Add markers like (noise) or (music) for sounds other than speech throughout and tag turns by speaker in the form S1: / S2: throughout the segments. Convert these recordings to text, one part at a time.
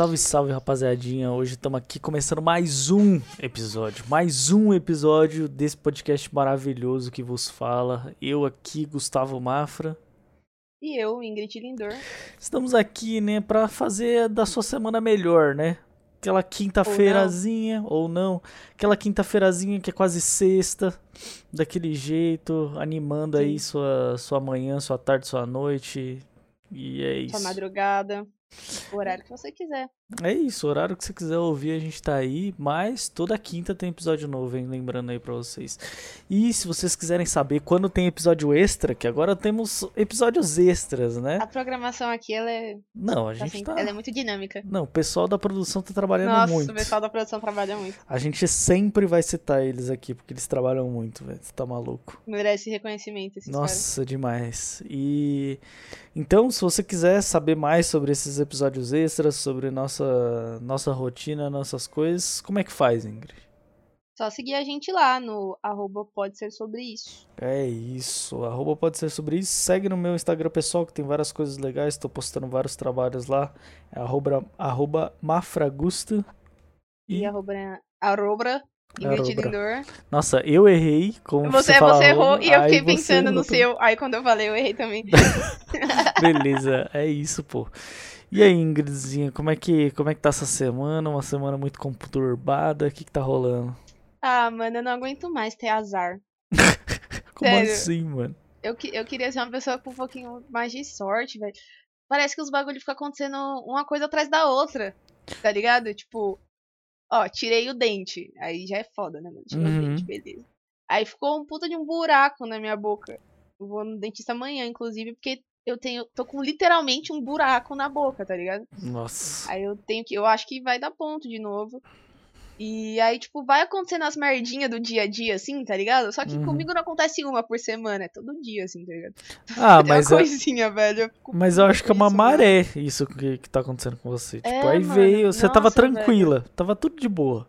S1: Salve, salve, rapaziadinha. Hoje estamos aqui começando mais um episódio. Mais um episódio desse podcast maravilhoso que vos fala. Eu aqui, Gustavo Mafra.
S2: E eu, Ingrid Lindor.
S1: Estamos aqui, né, pra fazer da sua semana melhor, né? Aquela quinta-feirazinha, ou, não. Aquela quinta-feirazinha que é quase sexta, daquele jeito, animando aí sua, sua manhã, sua tarde, sua noite. E é isso.
S2: Sua madrugada. O horário que você quiser.
S1: É isso, o horário que você quiser ouvir, a gente tá aí, mas toda quinta tem episódio novo, hein? Lembrando aí pra vocês. E se vocês quiserem saber quando tem episódio extra, que agora temos episódios extras, né?
S2: A programação aqui, ela é.
S1: Não, a
S2: tá
S1: gente
S2: assim,
S1: tá.
S2: Ela é muito dinâmica.
S1: Não, o pessoal da produção tá trabalhando
S2: Nossa,
S1: muito.
S2: o pessoal da produção trabalha muito.
S1: A gente sempre vai citar eles aqui, porque eles trabalham muito, velho. Você tá maluco.
S2: Merece reconhecimento esses caras.
S1: Nossa, demais. E então, se você quiser saber mais sobre esses episódios extras, sobre nossa nossa rotina, nossas coisas, como é que faz, Ingrid?
S2: Só seguir a gente lá no arroba pode ser sobre isso.
S1: É isso. Arroba pode ser sobre isso. Segue no meu Instagram pessoal que tem várias coisas legais. Estou postando vários trabalhos lá. É arroba, arroba mafragusta.
S2: E,
S1: E,
S2: arroba, arroba
S1: nossa, eu errei. Como
S2: Você,
S1: você, fala
S2: você errou e eu fiquei pensando no seu. Aí quando eu falei, eu errei também. (laughs)
S1: Beleza, é isso, pô. E aí, Ingridzinha, como é que, como é que tá essa semana? Uma semana muito conturbada. O que que tá rolando?
S2: ah, mano, eu não aguento mais ter azar. (laughs)
S1: Como
S2: Sério.
S1: assim, mano?
S2: Eu, eu queria ser uma pessoa com um pouquinho mais de sorte, velho. Parece que os bagulhos ficam acontecendo uma coisa atrás da outra. Tá ligado? Tipo, ó, tirei o dente. Aí já é foda, né, mano? Tirei
S1: Uhum.
S2: o dente, beleza. Aí ficou um puta de um buraco na minha boca. Eu vou no dentista amanhã, inclusive, porque eu tenho. tô com literalmente um buraco na boca, tá ligado?
S1: Nossa.
S2: Aí eu tenho que. Eu acho que vai dar ponto de novo. E aí, tipo, vai acontecendo as merdinhas do dia a dia, assim, tá ligado? Só que
S1: Uhum.
S2: comigo não acontece uma por semana, é todo dia, assim, tá ligado?
S1: Ah, (laughs)
S2: É uma
S1: mas, é,
S2: coisinha, velho. eu
S1: mas eu acho que é uma
S2: isso, mano.
S1: maré isso que, que tá acontecendo com você.
S2: É,
S1: tipo, aí
S2: mano,
S1: veio, você tava
S2: nossa,
S1: tranquila, tava tudo de boa.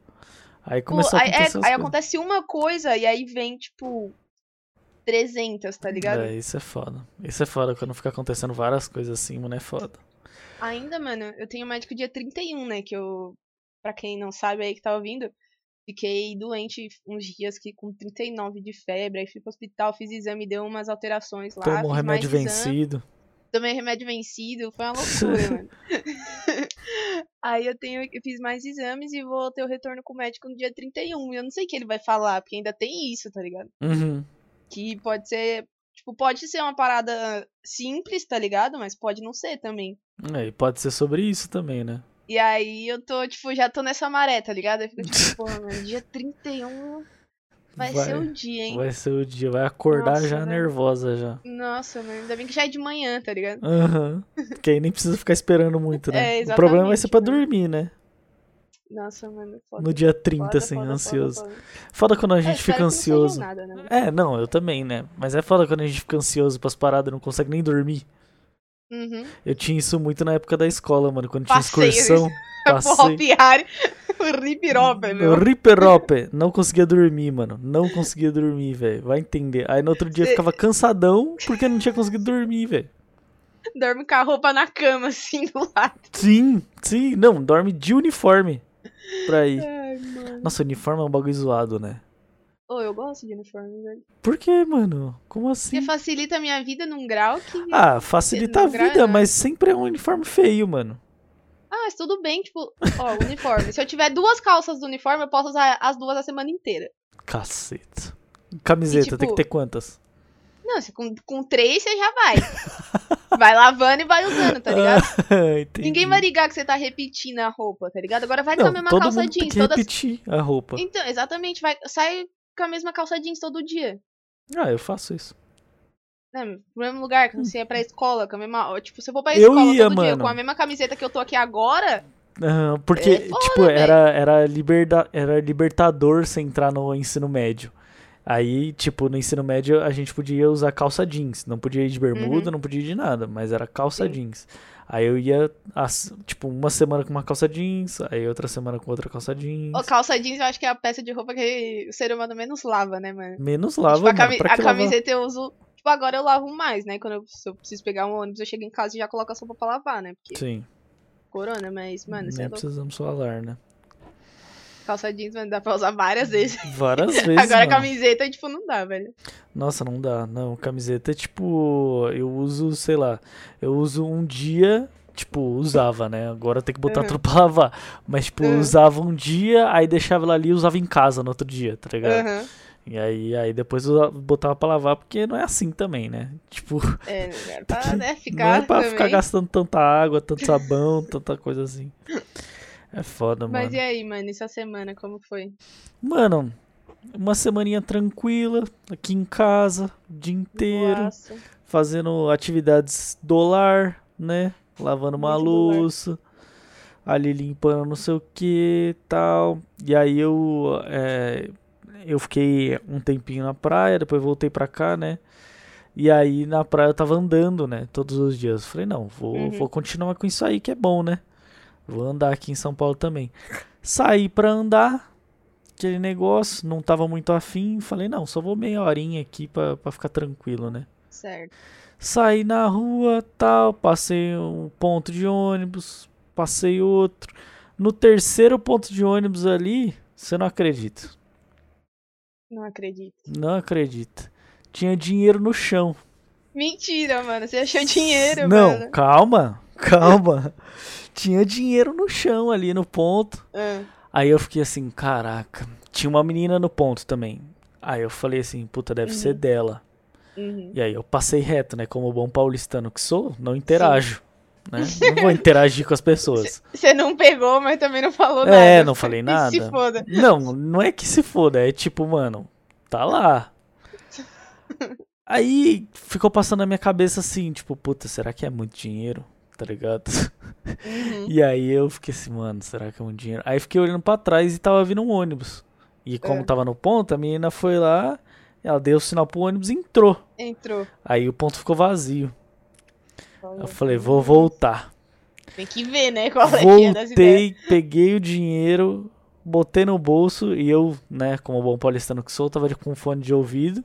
S1: Aí
S2: Pô,
S1: começou a
S2: aí, é,
S1: acontecer as
S2: aí acontece uma coisa e aí vem, tipo, 300, tá ligado?
S1: É, isso é foda. Isso é foda quando fica acontecendo várias coisas assim, mano, é foda.
S2: Ainda, mano, eu tenho médico dia 31, né? Que eu, pra quem não sabe aí que tá ouvindo, fiquei doente uns dias que com 39 de febre, aí fui pro hospital, fiz exame, deu umas alterações lá.
S1: Tomou um remédio
S2: mais exame,
S1: vencido.
S2: Tomei remédio vencido, foi uma (laughs) loucura, mano. (laughs) Aí eu tenho, eu fiz mais exames e vou ter o retorno com o médico no dia 31. E eu não sei o que ele vai falar, porque ainda tem isso, tá ligado?
S1: Uhum.
S2: Que pode ser. Tipo, pode ser uma parada simples, tá ligado? Mas pode não ser também.
S1: É, e pode ser sobre isso também, né?
S2: E aí eu tô, tipo, já tô nessa maré, tá ligado? Eu fico tipo, (laughs) porra, mano, dia 31 vai,
S1: Vai-
S2: ser o dia, hein?
S1: Vai ser o dia, vai acordar
S2: Nossa,
S1: já
S2: velho.
S1: nervosa já.
S2: Nossa, mano, ainda bem que já é de manhã, tá ligado?
S1: Aham. Porque aí nem precisa ficar esperando muito, né? (laughs)
S2: É,
S1: o problema vai ser pra dormir, né?
S2: Nossa, mano, foda.
S1: No dia 30,
S2: foda,
S1: assim,
S2: foda,
S1: ansioso.
S2: Foda, foda.
S1: Quando a
S2: É,
S1: gente
S2: espero
S1: fica
S2: que não
S1: ansioso.
S2: Nada, né?
S1: É, não, eu também, né? Mas é foda quando a gente fica ansioso pras paradas e não consegue nem dormir.
S2: Uhum.
S1: Eu tinha isso muito na época da escola, mano. Quando tinha
S2: Passei,
S1: excursão. (laughs) Passei. (laughs)
S2: Ripirope, meu.
S1: Riperope. Não conseguia dormir, mano. Não conseguia dormir, velho. Vai entender. Aí no outro dia eu
S2: Cê-
S1: ficava cansadão porque não tinha conseguido dormir, velho.
S2: Dorme com a roupa na cama, assim, do lado.
S1: Sim, sim. Não, dorme de uniforme. Pra ir.
S2: Ai.
S1: Nossa, uniforme é um bagulho zoado, né?
S2: Ô, eu gosto de uniforme, velho.
S1: Por que, mano? Como assim?
S2: Porque facilita a minha vida num grau que.
S1: Ah, facilita a vida, mas sempre é um uniforme feio, mano.
S2: Ah, mas tudo bem, tipo, ó, uniforme. Se eu tiver duas calças do uniforme, eu posso usar as duas a semana inteira.
S1: Caceta. Camiseta,
S2: E, tipo,
S1: tem que ter quantas?
S2: Não, se com, com três você já vai. (laughs) vai lavando e vai usando, tá ligado? (laughs)
S1: Entendi.
S2: Ninguém vai ligar que você tá repetindo a roupa, tá ligado? Agora vai com
S1: Não,
S2: a mesma
S1: todo
S2: calça
S1: mundo tem
S2: jeans.
S1: que
S2: Todas...
S1: repetir a roupa.
S2: Então, exatamente, vai, sai com a mesma calça jeans todo dia.
S1: Ah, eu faço isso.
S2: Né, no mesmo lugar, que você ia pra escola, com a mesma. Tipo, se eu for pra
S1: Hum. Eu
S2: escola
S1: ia,
S2: todo dia
S1: mano.
S2: com a mesma camiseta que eu tô aqui agora,
S1: Aham, porque,
S2: É foda,
S1: tipo, era, era, liberda, era libertador você entrar no ensino médio. Aí, tipo, no ensino médio a gente podia usar calça jeans. Não podia ir de bermuda, não podia ir de nada, mas era calça
S2: Uhum. Sim.
S1: jeans. Aí eu ia, tipo, uma semana com uma calça jeans, aí outra semana com outra calça jeans.
S2: Ô, calça jeans eu acho que é a peça de roupa que o ser humano menos lava, né, mano?
S1: Menos lava,
S2: tipo, a,
S1: mano.
S2: cami-
S1: pra
S2: a camiseta eu uso. Tipo, agora eu lavo mais, né? Quando eu, se eu preciso pegar um ônibus, eu chego em casa e já coloco a roupa pra lavar, né? Porque
S1: Sim.
S2: corona, mas, mano, você é
S1: Nem
S2: louco.
S1: precisamos falar, né?
S2: Calça jeans, mano, dá pra usar várias vezes.
S1: Várias (laughs) vezes.
S2: Agora
S1: mano.
S2: camiseta, tipo, não dá, velho.
S1: Nossa, não dá. Não, camiseta, tipo, eu uso, sei lá, eu uso um dia, tipo, usava, né? Agora tem que botar
S2: Uhum.
S1: tudo pra lavar. Mas, tipo,
S2: Uhum.
S1: usava um dia, aí deixava ela ali e usava em casa no outro dia, tá ligado?
S2: Aham.
S1: E aí, aí depois eu botava pra lavar, porque não é assim também, né? Tipo,
S2: É, (laughs) né, pra, né,
S1: não
S2: ficar
S1: é pra ficar gastando tanta água, tanto sabão, tanta coisa assim. (laughs) É foda,
S2: Mas
S1: mano.
S2: e aí, mano, essa semana, como foi?
S1: Mano, uma semaninha tranquila, aqui em casa, o dia inteiro.
S2: Nossa.
S1: fazendo atividades do lar, né? Lavando uma
S2: Muito
S1: louça, ali limpando não sei o que tal. E aí eu, é, eu fiquei um tempinho na praia, depois voltei pra cá, né? E aí na praia eu tava andando, né? Todos os dias. Falei, não, vou,
S2: Uhum.
S1: vou continuar com isso aí que é bom, né? Vou andar aqui em São Paulo também. Saí pra andar, aquele negócio, não tava muito afim. Falei, não, só vou meia horinha aqui pra, pra ficar tranquilo, né?
S2: Certo.
S1: Saí na rua, tal, passei um ponto de ônibus, passei outro. No terceiro ponto de ônibus ali, você não acredita.
S2: Não acredito.
S1: Não acredita. Tinha dinheiro no chão.
S2: Mentira, mano. Você achou dinheiro,
S1: não,
S2: mano.
S1: calma, calma. (laughs) Tinha dinheiro no chão ali no ponto.
S2: Ah,
S1: Aí eu fiquei assim, caraca. Tinha uma menina no ponto também. Aí eu falei assim, puta, deve
S2: Uhum.
S1: ser dela.
S2: uhum.
S1: E aí eu passei reto, né? Como bom paulistano que sou, não interajo. Né? Não vou interagir com as pessoas. (laughs)
S2: Você não pegou, mas também não falou nada.
S1: É, não falei (laughs)
S2: Que
S1: nada.
S2: Se foda.
S1: Não, não é que se foda, é tipo, mano, tá lá. (laughs) Aí ficou passando na minha cabeça assim, tipo, puta, será que é muito dinheiro? Tá ligado?
S2: Uhum.
S1: E aí eu fiquei assim, mano, será que é muito dinheiro? Aí fiquei olhando pra trás e tava vindo um ônibus. E como
S2: É.
S1: tava no ponto, a menina foi lá, ela deu o sinal pro ônibus e entrou.
S2: Entrou.
S1: Aí o ponto ficou vazio.
S2: Falou.
S1: Eu falei, vou voltar.
S2: Tem que ver, né? Qual é é das ideias.
S1: Voltei, peguei o dinheiro, botei no bolso e eu, né, como bom paulistano que sou, tava com fone de ouvido,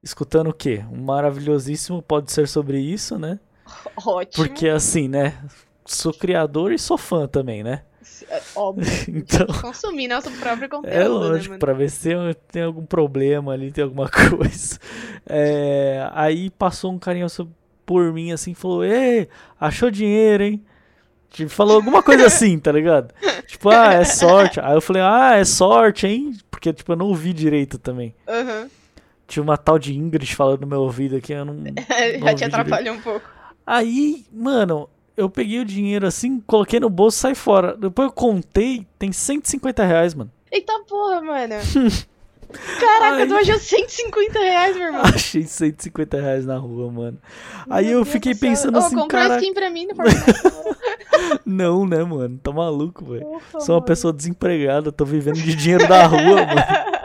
S1: escutando o quê? Um maravilhosíssimo pode ser sobre isso, né? (laughs)
S2: Ótimo.
S1: Porque assim, né, sou criador e sou fã também, né?
S2: É Óbvio. (laughs)
S1: Então,
S2: Consumir nosso próprio conteúdo,
S1: é
S2: né,
S1: lógico,
S2: mano?
S1: pra ver se tem- algum problema ali, tem alguma (laughs) coisa. É, aí passou um carinha por mim assim, falou: Ei, achou dinheiro, hein? Tipo, falou alguma coisa assim, tá ligado? Tipo, ah, é sorte. Aí eu falei, ah, é sorte, hein? Porque, tipo, eu não ouvi direito também.
S2: Aham.
S1: Tinha uma tal de Ingrid falando no meu ouvido aqui, eu não.
S2: Já
S1: ouvi
S2: te atrapalhou um pouco.
S1: Aí, mano, eu peguei o dinheiro assim, coloquei no bolso e saí fora. Depois eu contei, tem 150 reais, mano.
S2: Eita porra, mano. (laughs) Caraca, tu achou 150 reais, meu irmão.
S1: Achei 150 reais na rua, mano. Aí
S2: Meu
S1: eu
S2: Deus
S1: fiquei pensando
S2: Ô,
S1: assim, cara.
S2: skin pra mim no. (laughs)
S1: Não, né, mano? Tá maluco, velho. Sou uma
S2: mano.
S1: pessoa desempregada, tô vivendo de dinheiro da rua, (laughs) mano.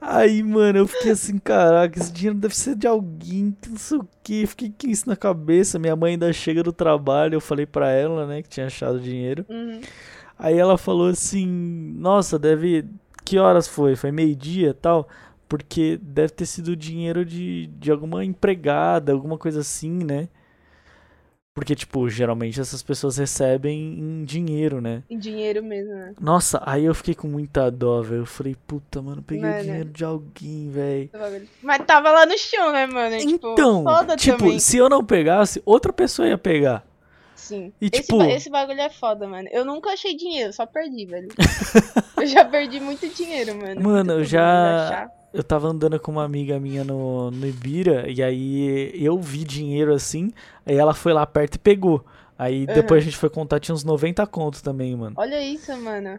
S1: Aí, mano, eu fiquei assim, caraca, esse dinheiro deve ser de alguém, que não sei o que. Fiquei com isso na cabeça. Minha mãe ainda chega do trabalho, eu falei pra ela, né, que tinha achado dinheiro.
S2: Uhum.
S1: Aí ela falou assim: Nossa, deve. Que horas foi? Foi meio-dia e tal? Porque deve ter sido dinheiro de, de alguma empregada, alguma coisa assim, né? Porque, tipo, geralmente essas pessoas recebem em dinheiro, né?
S2: Em dinheiro mesmo, né?
S1: Nossa, aí eu fiquei com muita dó, velho. Eu falei, puta, mano, peguei
S2: Mano.
S1: dinheiro de alguém, velho.
S2: Mas tava lá no chão, né, mano? Tipo,
S1: Então, tipo,
S2: também.
S1: se eu não pegasse, outra pessoa ia pegar.
S2: Sim.
S1: E,
S2: esse,
S1: tipo-
S2: ba- esse bagulho é foda, mano. Eu nunca achei dinheiro, só perdi, velho. (laughs) eu já perdi muito dinheiro, mano.
S1: Mano, eu já-. Eu tava andando com uma amiga minha no, no Ibira, e aí eu vi dinheiro assim, aí ela foi lá perto e pegou. Aí depois a gente foi contar, tinha uns 90 contos também, mano.
S2: Olha isso, mano.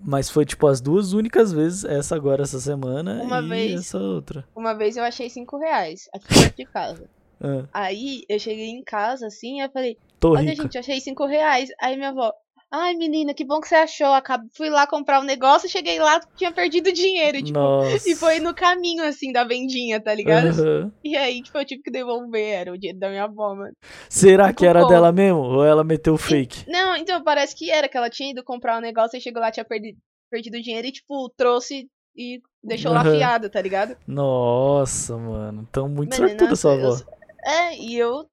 S1: Mas foi tipo as duas únicas vezes, essa agora, essa semana,
S2: Uma
S1: e
S2: vez.
S1: essa outra.
S2: Uma vez eu achei 5 reais aqui perto de casa.
S1: Ah,
S2: Aí eu cheguei em casa assim, eu falei,
S1: tô
S2: olha
S1: rico.
S2: gente, eu achei 5 reais. Aí minha avó, ai menina, que bom que você achou. Acab... Fui lá comprar um negócio, cheguei lá, tinha perdido dinheiro. Tipo,
S1: Nossa.
S2: e foi no caminho assim da vendinha, tá ligado?
S1: Aham.
S2: E aí, tipo, eu tive que devolver, era o dinheiro da minha avó, mano.
S1: Será que era dela mesmo? Ou ela meteu o fake?
S2: Não, então parece que era, que ela tinha ido comprar um negócio e chegou lá, tinha perdi... perdido dinheiro e, tipo, trouxe e deixou lá
S1: Aham.
S2: fiado, tá ligado?
S1: Nossa, mano. Então muito sortuda sua
S2: eu
S1: avó.
S2: sou- É, e eu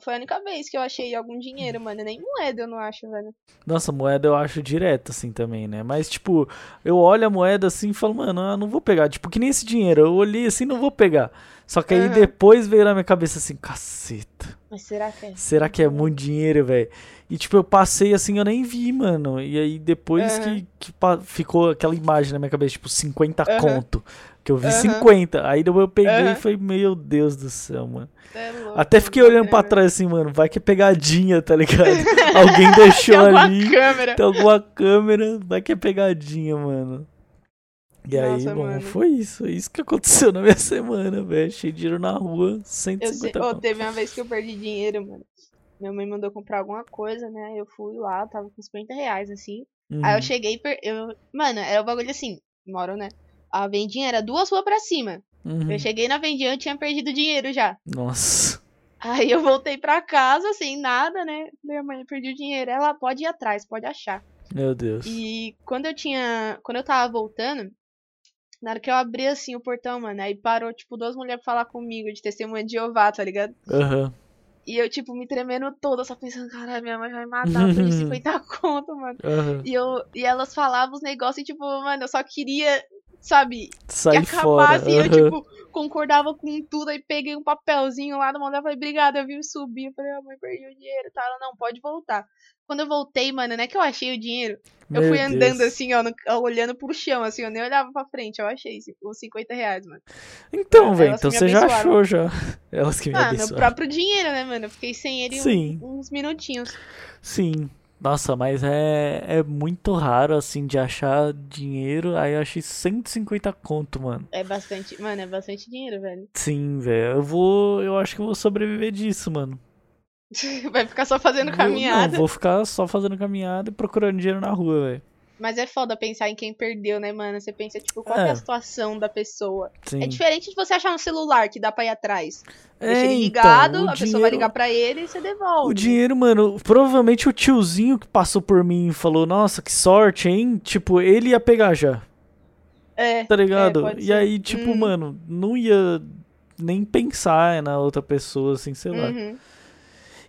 S2: Foi a única vez que eu achei algum dinheiro, mano. Nem moeda eu não acho, velho.
S1: Nossa, moeda eu acho direto, assim, também, né? Mas, tipo, eu olho a moeda assim e falo, mano, eu não vou pegar. Tipo, que nem esse dinheiro. Eu olhei assim, não vou pegar. Só que aí depois veio na minha cabeça assim, caceta.
S2: Mas será que é?
S1: Será que é muito dinheiro, velho? E tipo, eu passei assim, eu nem vi, mano. E aí depois
S2: Aham.
S1: que, que ficou aquela imagem na minha cabeça, tipo, 50
S2: Aham.
S1: conto. Que eu vi
S2: Aham.
S1: 50. Aí depois eu peguei
S2: Aham.
S1: e falei, meu Deus do céu, mano.
S2: É louco,
S1: Até fiquei olhando pra
S2: grana.
S1: trás assim, mano, vai que é pegadinha, tá ligado? (laughs) Alguém
S2: Tem
S1: deixou
S2: alguma
S1: ali.
S2: câmera.
S1: Tem alguma câmera, vai que é pegadinha, mano. E aí,
S2: Nossa,
S1: bom,
S2: mano.
S1: foi isso. Isso que aconteceu na minha (laughs) semana, velho. Achei dinheiro na rua,
S2: Eu sei,
S1: 150 conto.
S2: teve uma vez que eu perdi dinheiro, mano. Minha mãe mandou comprar alguma coisa, né? Eu fui lá, tava com 50 reais, assim. Aí
S1: Uhum.
S2: eu cheguei, per... eu... mano, era o bagulho assim, moro, né? A vendinha era duas ruas pra cima.
S1: Uhum.
S2: Eu cheguei na vendinha, eu tinha perdido dinheiro já.
S1: Nossa.
S2: Aí eu voltei pra casa, sem nada, né? Minha mãe perdeu dinheiro. Ela pode ir atrás, pode achar.
S1: Meu Deus.
S2: E quando eu tinha. Quando eu tava voltando, na hora que eu abri assim o portão, mano, aí parou, tipo, duas mulheres pra falar comigo, de testemunha de Jeová, tá ligado?
S1: Aham.
S2: E eu, tipo, me tremendo toda, só pensando, caralho, minha mãe vai matar, perdi (laughs) 50 conto, mano.
S1: Aham.
S2: E, eu, e elas falavam os negócios e, tipo, mano, eu só queria, sabe, que
S1: Sai fora.
S2: acabasse. E eu, tipo, concordava com tudo. Aí peguei um papelzinho lá no mandar falei, obrigada, eu vi subir. Eu falei, ah, mãe, perdi o dinheiro. Tá, ela, não, pode voltar. Quando eu voltei, mano, não é que eu achei o dinheiro. eu
S1: Meu
S2: fui andando
S1: Deus.
S2: assim, ó, no- olhando pro chão, assim, eu nem olhava pra frente. Eu achei os 50 reais, mano.
S1: Então, velho, então você já achou já. Elas que me
S2: Ah, meu
S1: abençoaram.
S2: próprio dinheiro, né, mano? Eu fiquei sem ele
S1: Sim.
S2: uns minutinhos.
S1: Sim. Nossa, mas é, é muito raro, assim, de achar dinheiro. Aí eu achei 150 conto, mano.
S2: É bastante, mano, é bastante dinheiro, velho.
S1: Sim, velho. Eu vou. Eu acho que eu vou sobreviver disso, mano. (laughs)
S2: Vai ficar só fazendo caminhada.
S1: Não, vou ficar só fazendo caminhada e procurando dinheiro na rua, velho.
S2: Mas é foda pensar em quem perdeu, né, mano? Você pensa, tipo, qual é
S1: É.
S2: a situação da pessoa?
S1: Sim.
S2: É diferente de você achar um celular que dá pra ir atrás.
S1: É,
S2: Deixa ele
S1: então,
S2: ligado,
S1: o
S2: a pessoa vai
S1: dinheiro-
S2: ligar pra ele e você devolve.
S1: O dinheiro, mano, provavelmente o tiozinho que passou por mim e falou, nossa, que sorte, hein? Tipo, ele ia pegar já,
S2: É,
S1: tá ligado?
S2: pode
S1: e aí, tipo,
S2: Uhum.
S1: mano, não ia nem pensar na outra pessoa, assim, sei lá.
S2: uhum.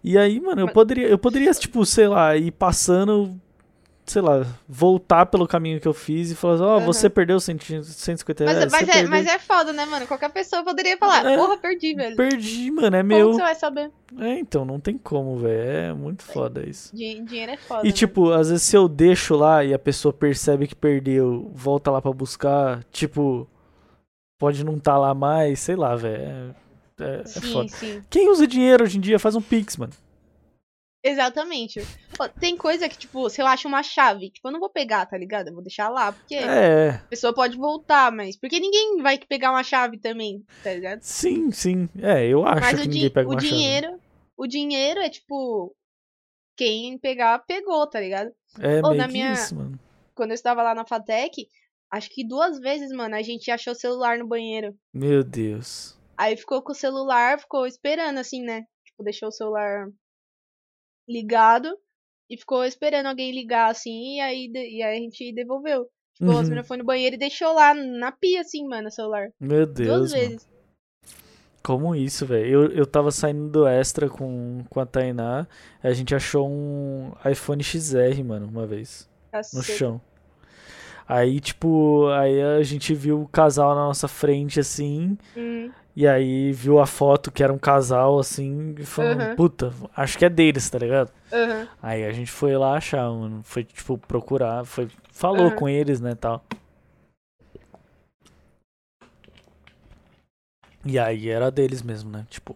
S1: E aí, mano, eu poderia, eu poderia, tipo, sei lá, ir passando, sei lá, voltar pelo caminho que eu fiz e falar, ó,
S2: Aham.
S1: você perdeu 100, 150
S2: Mas,
S1: reais,
S2: mas,
S1: você
S2: é,
S1: perdeu.
S2: mas é foda, né, mano? Qualquer pessoa poderia falar,
S1: É.
S2: porra, perdi, velho.
S1: Perdi, mano, é
S2: Como
S1: meu.
S2: que você vai saber?
S1: É, então, não tem como, velho, é muito foda isso.
S2: Din- dinheiro é foda.
S1: E
S2: né?
S1: tipo, às vezes se eu deixo lá e a pessoa percebe que perdeu, volta lá pra buscar, tipo, pode não tá lá mais, sei lá, velho. É, é- é
S2: Sim,
S1: foda.
S2: sim.
S1: Quem usa dinheiro hoje em dia faz um Pix, mano.
S2: Exatamente. Tem coisa que, tipo, se eu acho uma chave, tipo, eu não vou pegar, tá ligado? Eu vou deixar lá, porque
S1: É,
S2: a pessoa pode voltar, mas. Porque ninguém vai pegar uma chave também, tá ligado?
S1: sim, sim. É, eu acho
S2: Mas
S1: que ninguém pega
S2: o
S1: uma chave.
S2: dinheiro. O dinheiro é tipo. Quem pegar, pegou, tá ligado?
S1: É meio
S2: na minha-
S1: isso, mano.
S2: Quando eu estava lá na Fatec, acho que duas vezes, mano, a gente achou o celular no banheiro.
S1: Meu Deus.
S2: Aí ficou com o celular, ficou esperando, assim, né? Tipo, deixou o celular ligado e ficou esperando alguém ligar, assim, e aí, e aí a gente devolveu. Tipo,
S1: Uhum.
S2: as meninas foi no banheiro e deixou lá na pia, assim, mano, o celular.
S1: Meu
S2: Duas
S1: Deus, mano.
S2: vezes.
S1: Como isso, velho? Eu, eu tava saindo do Extra com, com a Tainá, a gente achou um iPhone XR, mano, uma vez. no
S2: Caceta.
S1: chão. Aí, tipo, aí a gente viu o casal na nossa frente, assim,
S2: Hum,
S1: e aí viu a foto que era um casal, assim, e falou,
S2: Aham.
S1: puta, acho que é deles, tá ligado?
S2: aham.
S1: Aí a gente foi lá achar, mano, foi, tipo, procurar, foi, falou com eles, né, tal. E aí era deles mesmo, né, tipo...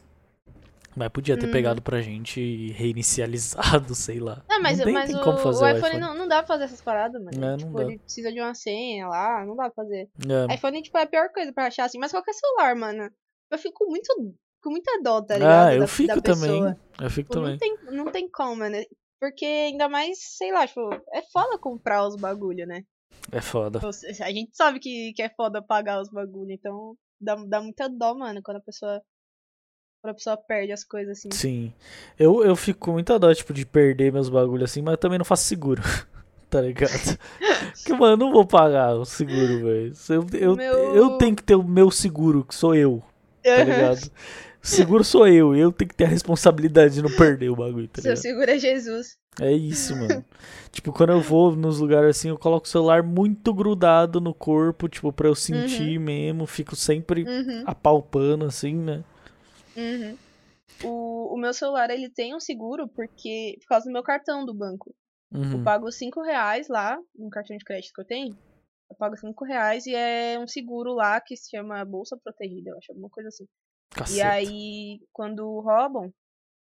S1: Mas podia ter
S2: Uhum.
S1: pegado pra gente e reinicializado, (laughs) sei lá.
S2: Não, mas,
S1: não tem,
S2: mas
S1: tem como fazer
S2: o
S1: o
S2: iPhone, Não, não dá pra fazer essas paradas, mano.
S1: É, não
S2: tipo,
S1: dá.
S2: ele precisa de uma senha lá, não dá pra fazer.
S1: É.
S2: iPhone, tipo, é a pior coisa pra achar, assim. Mas qualquer celular, mano. Eu fico muito com muita dó, tá ligado?
S1: Ah, eu
S2: da,
S1: fico
S2: da
S1: também. Eu fico
S2: Tipo,
S1: também.
S2: não tem, não tem como, mano. Porque ainda mais, sei lá, tipo, é foda comprar os bagulho, né?
S1: É foda.
S2: Você- A gente sabe que, que é foda pagar os bagulho, então dá, dá muita dó, mano, quando a pessoa. Quando a pessoa perde as coisas assim.
S1: Sim. Eu, eu fico com muita dó, tipo, de perder meus bagulhos assim, mas eu também não faço seguro. (laughs) tá ligado? Porque, mano, eu não vou pagar o seguro, velho. Eu, eu,
S2: Meu-
S1: eu tenho que ter o meu seguro, que sou eu, tá ligado? Seguro sou eu, eu tenho que ter a responsabilidade de não perder o bagulho, tá
S2: Seu
S1: ligado?
S2: seguro é Jesus.
S1: É isso, mano. tipo, quando eu vou nos lugares assim, eu coloco o celular muito grudado no corpo, tipo, pra eu sentir mesmo, fico sempre
S2: Uhum,
S1: apalpando, assim, né?
S2: Uhum. O, o meu celular, ele tem um seguro porque por causa do meu cartão do banco. Eu
S1: Uhum.
S2: pago 5 reais lá, no cartão de crédito que eu tenho. Eu pago 5 reais e é um seguro lá que se chama Bolsa Protegida, eu acho, alguma coisa assim. E
S1: Caceta.
S2: aí, quando roubam,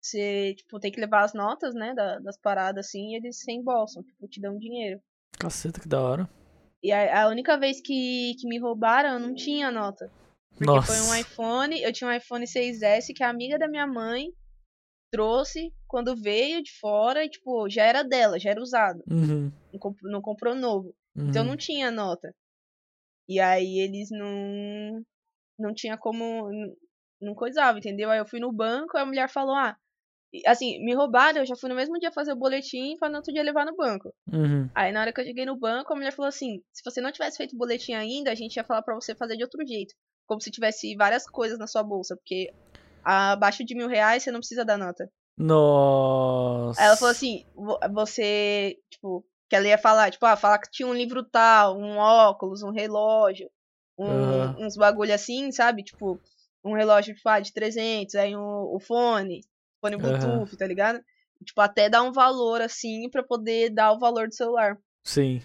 S2: você, tipo, tem que levar as notas, né, da- das paradas, assim, e eles reembolsam, tipo, te dão dinheiro.
S1: Caceta, que da hora.
S2: E a, a única vez que, que me roubaram, eu não tinha nota. Porque
S1: Nossa.
S2: foi um iPhone, eu tinha um iPhone 6S que a amiga da minha mãe trouxe quando veio de fora e, tipo, já era dela, já era usado.
S1: Uhum.
S2: Não, comp- não comprou novo.
S1: uhum.
S2: Então não tinha nota. E aí eles não. Não tinha como. Não, não coisava, entendeu? Aí eu fui no banco, a mulher falou: ah, assim, me roubaram, eu já fui no mesmo dia fazer o boletim pra no outro dia levar no banco.
S1: Uhum.
S2: Aí na hora que eu cheguei no banco, a mulher falou assim: se você não tivesse feito o boletim ainda, a gente ia falar pra você fazer de outro jeito. Como se tivesse várias coisas na sua bolsa, porque abaixo de mil reais você não precisa dar nota.
S1: Nossa.
S2: Ela falou assim, vo- você, tipo, que ela ia falar, tipo, ah, falar que tinha um livro tal, um óculos, um relógio, um-
S1: Aham.
S2: uns bagulho assim, sabe? Tipo, um relógio tipo, ah, de 300, aí um, o fone, fone Bluetooth, tá ligado? Tipo, até dar um valor assim pra poder dar o valor do celular.
S1: Sim,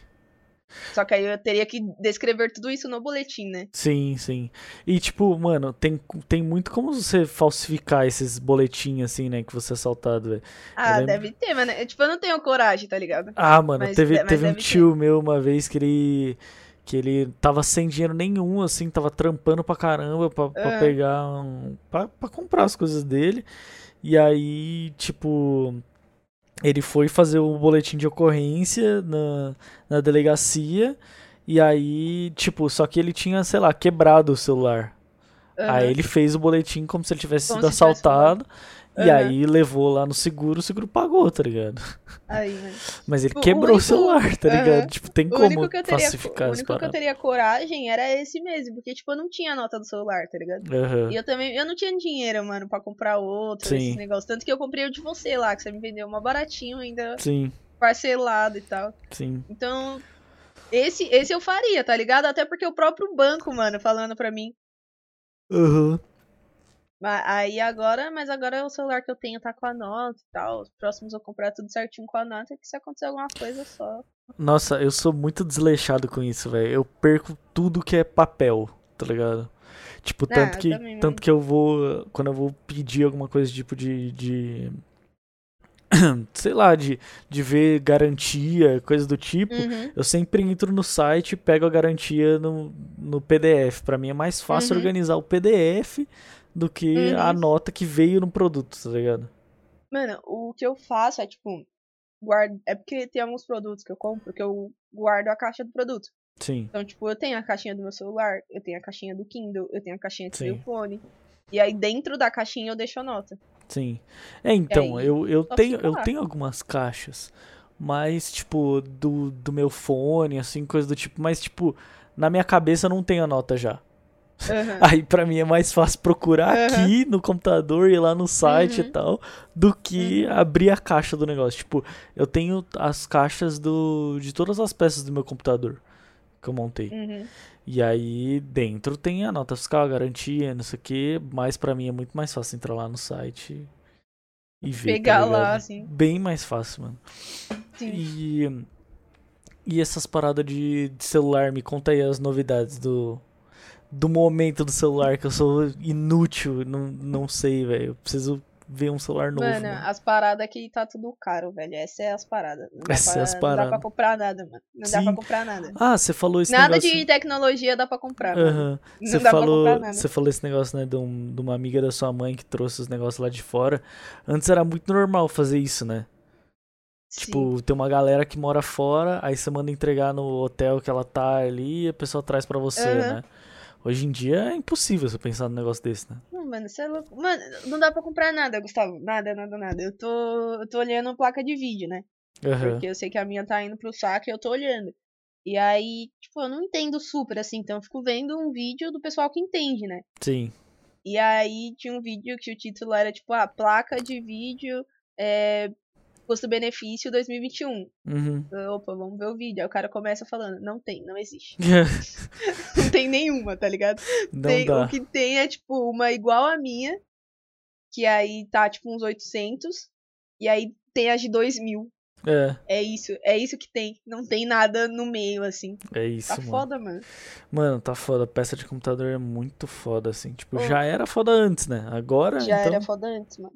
S2: Só que aí eu teria que descrever tudo isso no boletim, né?
S1: sim, sim. E tipo, mano, tem, tem muito como você falsificar esses boletins assim, né, que você é assaltado, velho.
S2: Ah, deve ter, mano. Eu, Tipo, eu não tenho coragem, tá ligado?
S1: Ah, mano,
S2: Mas
S1: teve,
S2: de- mas
S1: teve um
S2: deve ter.
S1: tio meu uma vez que ele que ele tava sem dinheiro nenhum, assim, tava trampando pra caramba pra, pra
S2: Ah.
S1: pegar um, pra, pra comprar as coisas dele. E aí, tipo, ele foi fazer o boletim de ocorrência na, na delegacia. E aí, tipo, só que ele tinha, sei lá, quebrado o celular.
S2: Aham.
S1: Aí ele fez o boletim como se ele tivesse
S2: Como
S1: sido
S2: se tivesse
S1: assaltado. E aí levou lá no seguro, o seguro pagou, tá ligado?
S2: Aí, mano.
S1: Mas ele
S2: Tipo, o
S1: quebrou o
S2: único-
S1: celular, tá ligado?
S2: Aham.
S1: Tipo, tem
S2: O
S1: como
S2: único que eu teria, o único que eu teria coragem era esse mesmo, porque tipo, eu não tinha a nota do celular, tá ligado?
S1: Aham.
S2: E eu também, eu não tinha dinheiro, mano, pra comprar outro,
S1: Sim.
S2: esses negócios. Tanto que eu comprei o de você lá, que você me vendeu uma baratinho ainda,
S1: Sim,
S2: parcelado e tal.
S1: sim.
S2: Então, esse, esse eu faria, tá ligado? Até porque o próprio banco, mano, falando pra mim.
S1: Aham.
S2: Aí agora, mas agora o celular que eu tenho tá com a nota e tal. Os próximos eu vou comprar tudo certinho com a nota, que se acontecer alguma coisa só.
S1: Nossa, eu sou muito desleixado com isso, velho. Eu perco tudo que é papel, tá ligado? Tipo,
S2: Ah,
S1: tanto que,
S2: também,
S1: tanto que eu vou. Quando eu vou pedir alguma coisa tipo de. de (clears throat) sei lá, de, de ver garantia, coisa do tipo.
S2: Uhum.
S1: Eu sempre entro no site e pego a garantia no, no PDF. Pra mim é mais fácil
S2: Uhum.
S1: organizar o PDF do que
S2: Uhum.
S1: a nota que veio no produto, tá ligado?
S2: Mano, o que eu faço é, tipo, guardo. É porque tem alguns produtos que eu compro que eu guardo a caixa do produto.
S1: Sim,
S2: Então, tipo, eu tenho a caixinha do meu celular, eu tenho a caixinha do Kindle, eu tenho a caixinha do
S1: Sim.
S2: meu fone. E aí dentro da caixinha eu deixo a nota.
S1: sim. É, então,
S2: aí,
S1: eu, eu, tenho, eu tenho algumas caixas, mas, tipo, do, do meu fone, assim, coisa do tipo, mas, tipo, na minha cabeça não tem a nota já.
S2: Aham.
S1: Aí pra mim é mais fácil procurar
S2: Aham.
S1: aqui no computador, ir lá no site e
S2: Uhum.
S1: tal, do que
S2: Uhum.
S1: abrir a caixa do negócio. Tipo, eu tenho as caixas do de todas as peças do meu computador que eu montei.
S2: Uhum.
S1: E aí dentro tem a nota fiscal, a garantia, não sei o que, mas pra mim é muito mais fácil entrar lá no site e ver. tá
S2: Pegar lá,
S1: ligado?
S2: assim.
S1: Bem mais fácil, mano.
S2: Sim.
S1: E e essas paradas de, de celular, me conta aí as novidades do do momento do celular, que eu sou inútil, não, não sei, velho. Eu preciso ver um celular novo.
S2: Mano,
S1: mano.
S2: as paradas aqui tá tudo caro, velho. Essa é as paradas. Não dá,
S1: Essa é as
S2: não dá
S1: paradas.
S2: pra comprar nada, mano. Não dá
S1: Sim.
S2: pra comprar nada.
S1: Ah, você falou esse
S2: Nada
S1: negócio.
S2: de tecnologia dá pra comprar. Não
S1: Você
S2: dá pra
S1: falou,
S2: comprar nada.
S1: você falou esse negócio, né, de, um- de uma amiga da sua mãe que trouxe os negócios lá de fora. Antes era muito normal fazer isso, né?
S2: Sim.
S1: Tipo, tem uma galera que mora fora, aí você manda entregar no hotel que ela tá ali e a pessoa traz pra você,
S2: Aham.
S1: né? Hoje em dia é impossível você pensar num negócio desse, né?
S2: Não, mano, você é louco. Mano, não dá pra comprar nada, Gustavo. Nada, nada, nada. Eu tô, eu tô olhando placa de vídeo, né?
S1: Aham.
S2: Porque eu sei que a minha tá indo pro saco e eu tô olhando. E aí, tipo, eu não entendo super assim, então eu fico vendo um vídeo do pessoal que entende, né?
S1: Sim.
S2: E aí tinha um vídeo que o título era tipo, a placa de vídeo é, custo-benefício 2021.
S1: Uhum.
S2: Opa, vamos ver o vídeo. Aí o cara começa falando, não tem, não existe. (laughs) não tem nenhuma, tá ligado?
S1: Não
S2: Tem-
S1: dá.
S2: o que tem é, tipo, uma igual a minha, que aí tá, tipo, uns 800, e aí tem as de 2 mil.
S1: É,
S2: É isso, é isso que tem. Não tem nada no meio, assim.
S1: é isso,
S2: Tá
S1: mano.
S2: foda, mano.
S1: Mano, tá foda. Peça de computador é muito foda, assim. Tipo,
S2: Ô.
S1: já era foda antes, né? Agora,
S2: Já
S1: então...
S2: era foda antes, mano.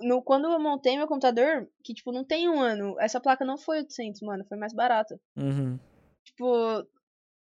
S2: No, quando eu montei meu computador, que, tipo, não tem um ano, essa placa não foi 800, mano, foi mais barata.
S1: Uhum.
S2: Tipo,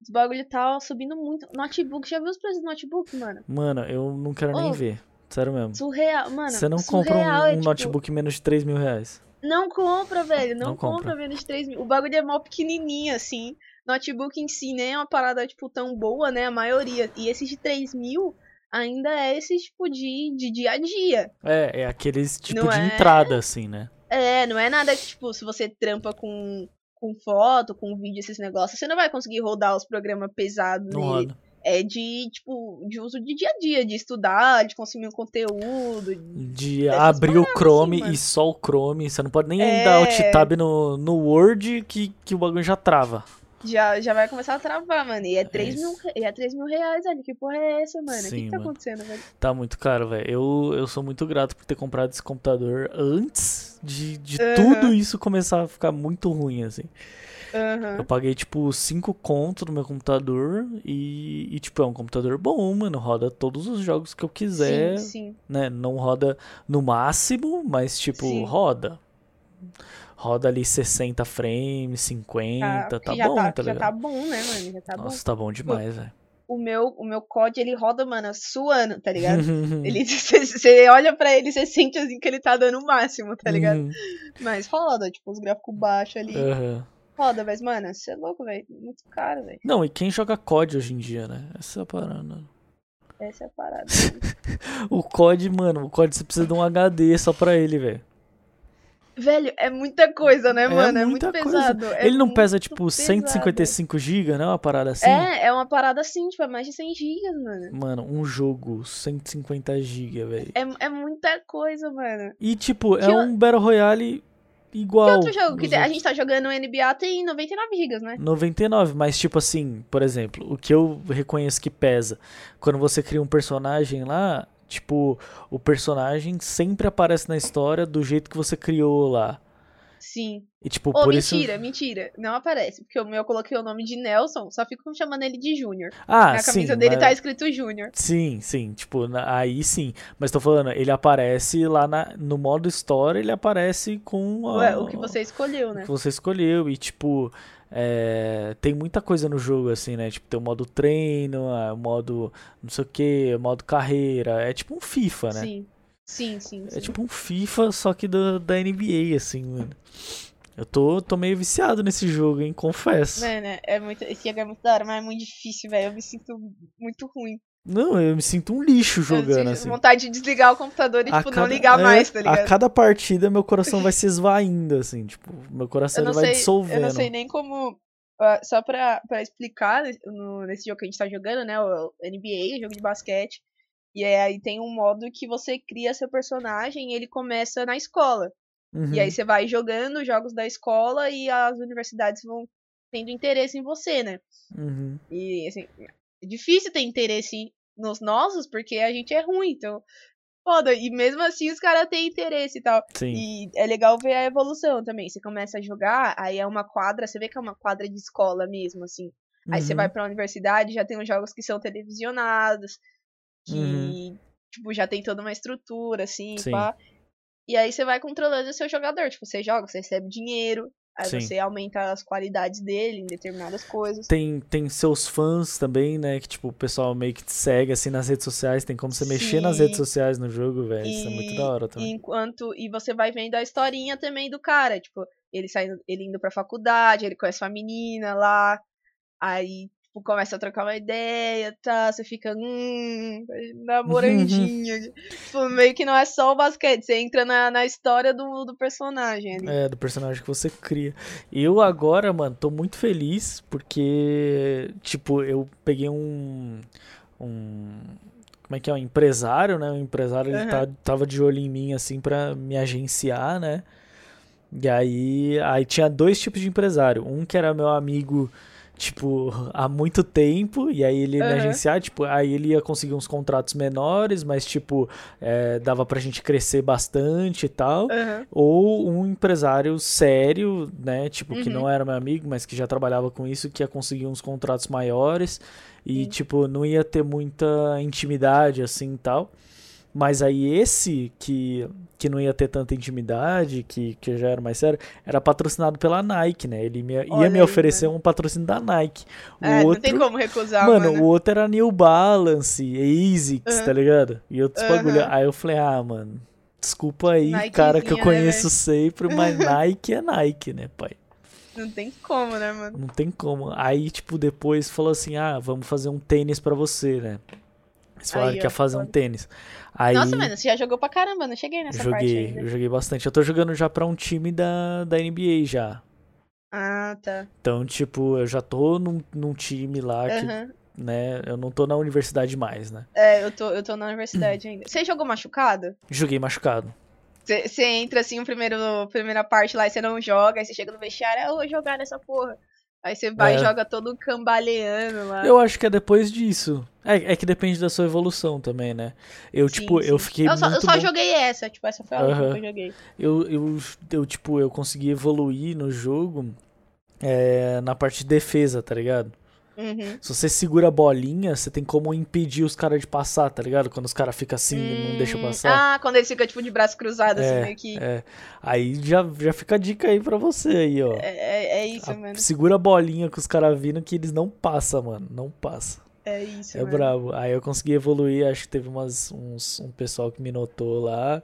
S2: os bagulho tá subindo muito. Notebook, já viu os preços do notebook, mano?
S1: Mano, eu não quero nem ver. Sério mesmo.
S2: Surreal, mano.
S1: Você não compra um,
S2: é,
S1: um
S2: tipo,
S1: notebook menos de 3 mil reais.
S2: Não compra, velho. Não,
S1: Não
S2: compra.
S1: compra.
S2: menos de 3 mil. O bagulho é mó pequenininho, assim. Notebook em si nem é uma parada, tipo, tão boa, né? A maioria. E esses de 3 mil ainda é esse, tipo, de, de dia a dia.
S1: É, é aqueles tipo
S2: Não
S1: de
S2: é?
S1: entrada, assim, né?
S2: É, não é nada que, tipo, se você trampa com, com foto, com vídeo, esses negócios, você não vai conseguir rodar os programas pesados
S1: Não
S2: nele. É de, tipo, de uso de dia a dia, de estudar, de consumir um conteúdo.
S1: De
S2: Dessas
S1: abrir o
S2: paradas,
S1: Chrome
S2: assim,
S1: e só o Chrome. Você não pode nem
S2: É.
S1: dar alt tab no, no Word que, que o bagulho já trava.
S2: Já, já vai começar a travar, mano. E é 3 mil,
S1: isso.
S2: re- e é 3 mil reais, velho. Que porra é essa, mano? O que, que tá
S1: mano.
S2: acontecendo, velho?
S1: Tá muito caro, velho. Eu, eu sou muito grato por ter comprado esse computador antes de, de
S2: Aham.
S1: tudo isso começar a ficar muito ruim, assim.
S2: Aham.
S1: Eu paguei, tipo, 5 conto no meu computador e, e, tipo, é um computador bom, mano. Roda todos os jogos que eu quiser,
S2: Sim, sim.
S1: né? Não roda no máximo, mas, tipo,
S2: Sim.
S1: roda. Roda ali 60 frames, 50, tá,
S2: já
S1: bom,
S2: tá,
S1: tá
S2: já
S1: ligado?
S2: tá bom, né, mano? Já tá
S1: Nossa, tá bom demais, velho.
S2: bom. O meu, o meu COD, ele roda, mano, suando, tá ligado? (laughs) Ele, (laughs) você olha pra ele, você sente assim que ele tá dando o máximo, tá ligado?
S1: Uhum.
S2: Mas roda, tipo, os gráficos baixos ali.
S1: Aham.
S2: Roda, mas, mano, você é louco, velho. Muito caro, velho.
S1: Não, e quem joga COD hoje em dia, né? Essa é a parada.
S2: Essa é a parada. (laughs)
S1: O COD, mano, o COD você precisa de um HD só pra ele, velho.
S2: Velho, é muita coisa, né,
S1: É
S2: mano? É, muito
S1: muita coisa.
S2: pesado. é
S1: ele não
S2: muito
S1: pesa, tipo,
S2: pesado.
S1: 155 GB, né? Uma parada assim?
S2: É, é uma parada assim, tipo, é mais de 100 gigas, mano.
S1: Mano, um jogo, 150 GB, velho.
S2: É, é muita coisa, mano.
S1: E, tipo, é
S2: Que o-
S1: um Battle Royale igual.
S2: Que outro jogo que
S1: os
S2: tem- a
S1: outros.
S2: gente tá jogando NBA tem 99 gigas, né?
S1: 99, mas tipo assim, por exemplo, o que eu reconheço que pesa, quando você cria um personagem lá, tipo, o personagem sempre aparece na história do jeito que você criou lá.
S2: Sim.
S1: E tipo,
S2: Ô,
S1: por isso.
S2: mentira, mentira. Não aparece. Porque o meu eu coloquei o nome de Nelson, só ficam chamando ele de Júnior.
S1: Ah,
S2: Na
S1: sim.
S2: camisa dele
S1: mas-
S2: tá escrito Júnior.
S1: Sim, sim, tipo, na- aí sim. Mas tô falando, ele aparece lá na- no modo história, ele aparece com a-
S2: Ué, o que você escolheu,
S1: o
S2: né?
S1: que você escolheu. E tipo, é, tem muita coisa no jogo, assim, né? Tipo, tem o modo treino, o modo não sei o que, o modo carreira. É tipo um FIFA, né?
S2: Sim. Sim, sim, sim.
S1: É tipo um FIFA, só que do, da NBA, assim, mano. Eu tô, tô meio viciado nesse jogo, hein? Confesso.
S2: Mano, é muito. Esse jogo é muito da hora, mas é muito difícil, velho. Eu me sinto muito ruim.
S1: Não, eu me sinto um lixo
S2: eu
S1: jogando,
S2: sinto
S1: assim.
S2: vontade de desligar o computador e,
S1: A
S2: tipo, não
S1: cada-
S2: ligar
S1: é,
S2: mais, tá ligado?
S1: A cada partida, meu coração vai (laughs) se esvaindo, assim, tipo, meu coração
S2: eu não
S1: vai
S2: sei,
S1: dissolvendo.
S2: Eu não sei nem como. ah, só pra, pra explicar nesse- no- nesse jogo que a gente tá jogando, né? O NBA, o jogo de basquete. E aí tem um modo que você cria seu personagem e ele começa na escola.
S1: Uhum.
S2: E aí você vai jogando jogos da escola e as universidades vão tendo interesse em você, né?
S1: Uhum.
S2: E assim, é difícil ter interesse nos nossos porque a gente é ruim, então. Foda, e mesmo assim os caras têm interesse e tal.
S1: Sim.
S2: E é legal ver a evolução também. Você começa a jogar, aí é uma quadra, você vê que é uma quadra de escola mesmo, assim. Aí você
S1: Uhum.
S2: vai pra universidade, já tem os jogos que são televisionados, que,
S1: Uhum.
S2: tipo, já tem toda uma estrutura, assim,
S1: Sim.
S2: pá. E aí você vai controlando o seu jogador. Tipo, você joga, você recebe dinheiro, aí
S1: Sim.
S2: você aumenta as qualidades dele em determinadas coisas.
S1: Tem, tem seus fãs também, né? Que tipo, o pessoal meio que te segue assim nas redes sociais. Tem como você mexer nas
S2: Sim.
S1: redes sociais no jogo, velho. Isso é muito da hora também.
S2: enquanto e você vai vendo a historinha também do cara, tipo, ele saindo, ele indo pra faculdade, ele conhece uma menina lá, aí tipo, começa a trocar uma ideia, tá, você fica, hum, namorandinho. tipo, meio que não é só o basquete, você entra na, na história do, do personagem ali.
S1: É, do personagem que você cria. Eu agora, mano, tô muito feliz porque, tipo, eu peguei um. Um. como é que é, um empresário, né? O empresário ele
S2: Aham.
S1: tá, tava de olho em mim, assim, pra me agenciar, né? E aí, aí tinha dois tipos de empresário. Um que era meu amigo, tipo, há muito tempo, e aí ele ia me
S2: Aham.
S1: agenciar, tipo, aí ele ia conseguir uns contratos menores, mas, tipo, é, dava pra gente crescer bastante e tal.
S2: Aham.
S1: Ou um empresário sério, né? Tipo, que
S2: Uhum.
S1: não era meu amigo, mas que já trabalhava com isso, que ia conseguir uns contratos maiores e, tipo, não ia ter muita intimidade assim e tal. Mas aí esse que, que não ia ter tanta intimidade, que, que já era mais sério, era patrocinado pela Nike, né? Ele me- ia
S2: Olha
S1: me
S2: aí,
S1: oferecer um patrocínio da Nike. O
S2: É,
S1: outro,
S2: não tem como recusar,
S1: mano,
S2: mano.
S1: o outro era New Balance, ASICS,
S2: Aham.
S1: tá ligado? E outros
S2: Aham.
S1: bagulho. Aí eu falei, ah, mano, desculpa aí,
S2: Nikezinha,
S1: cara, que eu
S2: né,
S1: conheço sempre, mas (laughs) Nike é Nike, né, pai?
S2: Não tem como, né, mano?
S1: Não tem como. Aí, tipo, depois falou assim, ah, vamos fazer um tênis pra você, né? Eles falaram
S2: Aí,
S1: que ia fazer um tênis. Aí
S2: Nossa, mano, você já jogou pra caramba, não cheguei nessa parte
S1: joguei,
S2: ainda.
S1: eu joguei bastante. Eu tô jogando já pra um time da, da NBA já.
S2: Ah, tá.
S1: Então, tipo, eu já tô num, num time lá que,
S2: Aham.
S1: né, eu não tô na universidade mais, né?
S2: É, eu tô, eu tô na universidade ainda. Você jogou machucado?
S1: Joguei machucado.
S2: Você entra assim, o primeiro, primeira parte lá e você não joga, aí você chega no vestiário, ah, eu vou jogar nessa porra. Aí você vai
S1: É.
S2: e joga todo cambaleando lá.
S1: Eu acho que é depois disso. É, é que depende da sua evolução também, né? Eu,
S2: Sim,
S1: tipo, eu
S2: sim.
S1: fiquei
S2: eu só, eu só
S1: bom.
S2: joguei essa, tipo, essa foi a última que eu joguei.
S1: Eu, eu, eu, tipo, eu consegui evoluir no jogo é, na parte de defesa, tá ligado?
S2: Uhum.
S1: Se você segura a bolinha, você tem como impedir os caras de passar, tá ligado? Quando os caras ficam assim e não deixam
S2: Hum,
S1: passar.
S2: Ah, quando eles ficam, tipo, de braço cruzado, assim, meio que.
S1: É. Aí já, já fica a dica aí pra você aí, ó.
S2: É, é, é isso,
S1: A-
S2: mano.
S1: segura a bolinha com os caras vindo que eles não passam, mano. Não passa.
S2: É isso,
S1: É
S2: mano.
S1: brabo. Aí eu consegui evoluir, acho que teve umas, uns, um pessoal que me notou lá.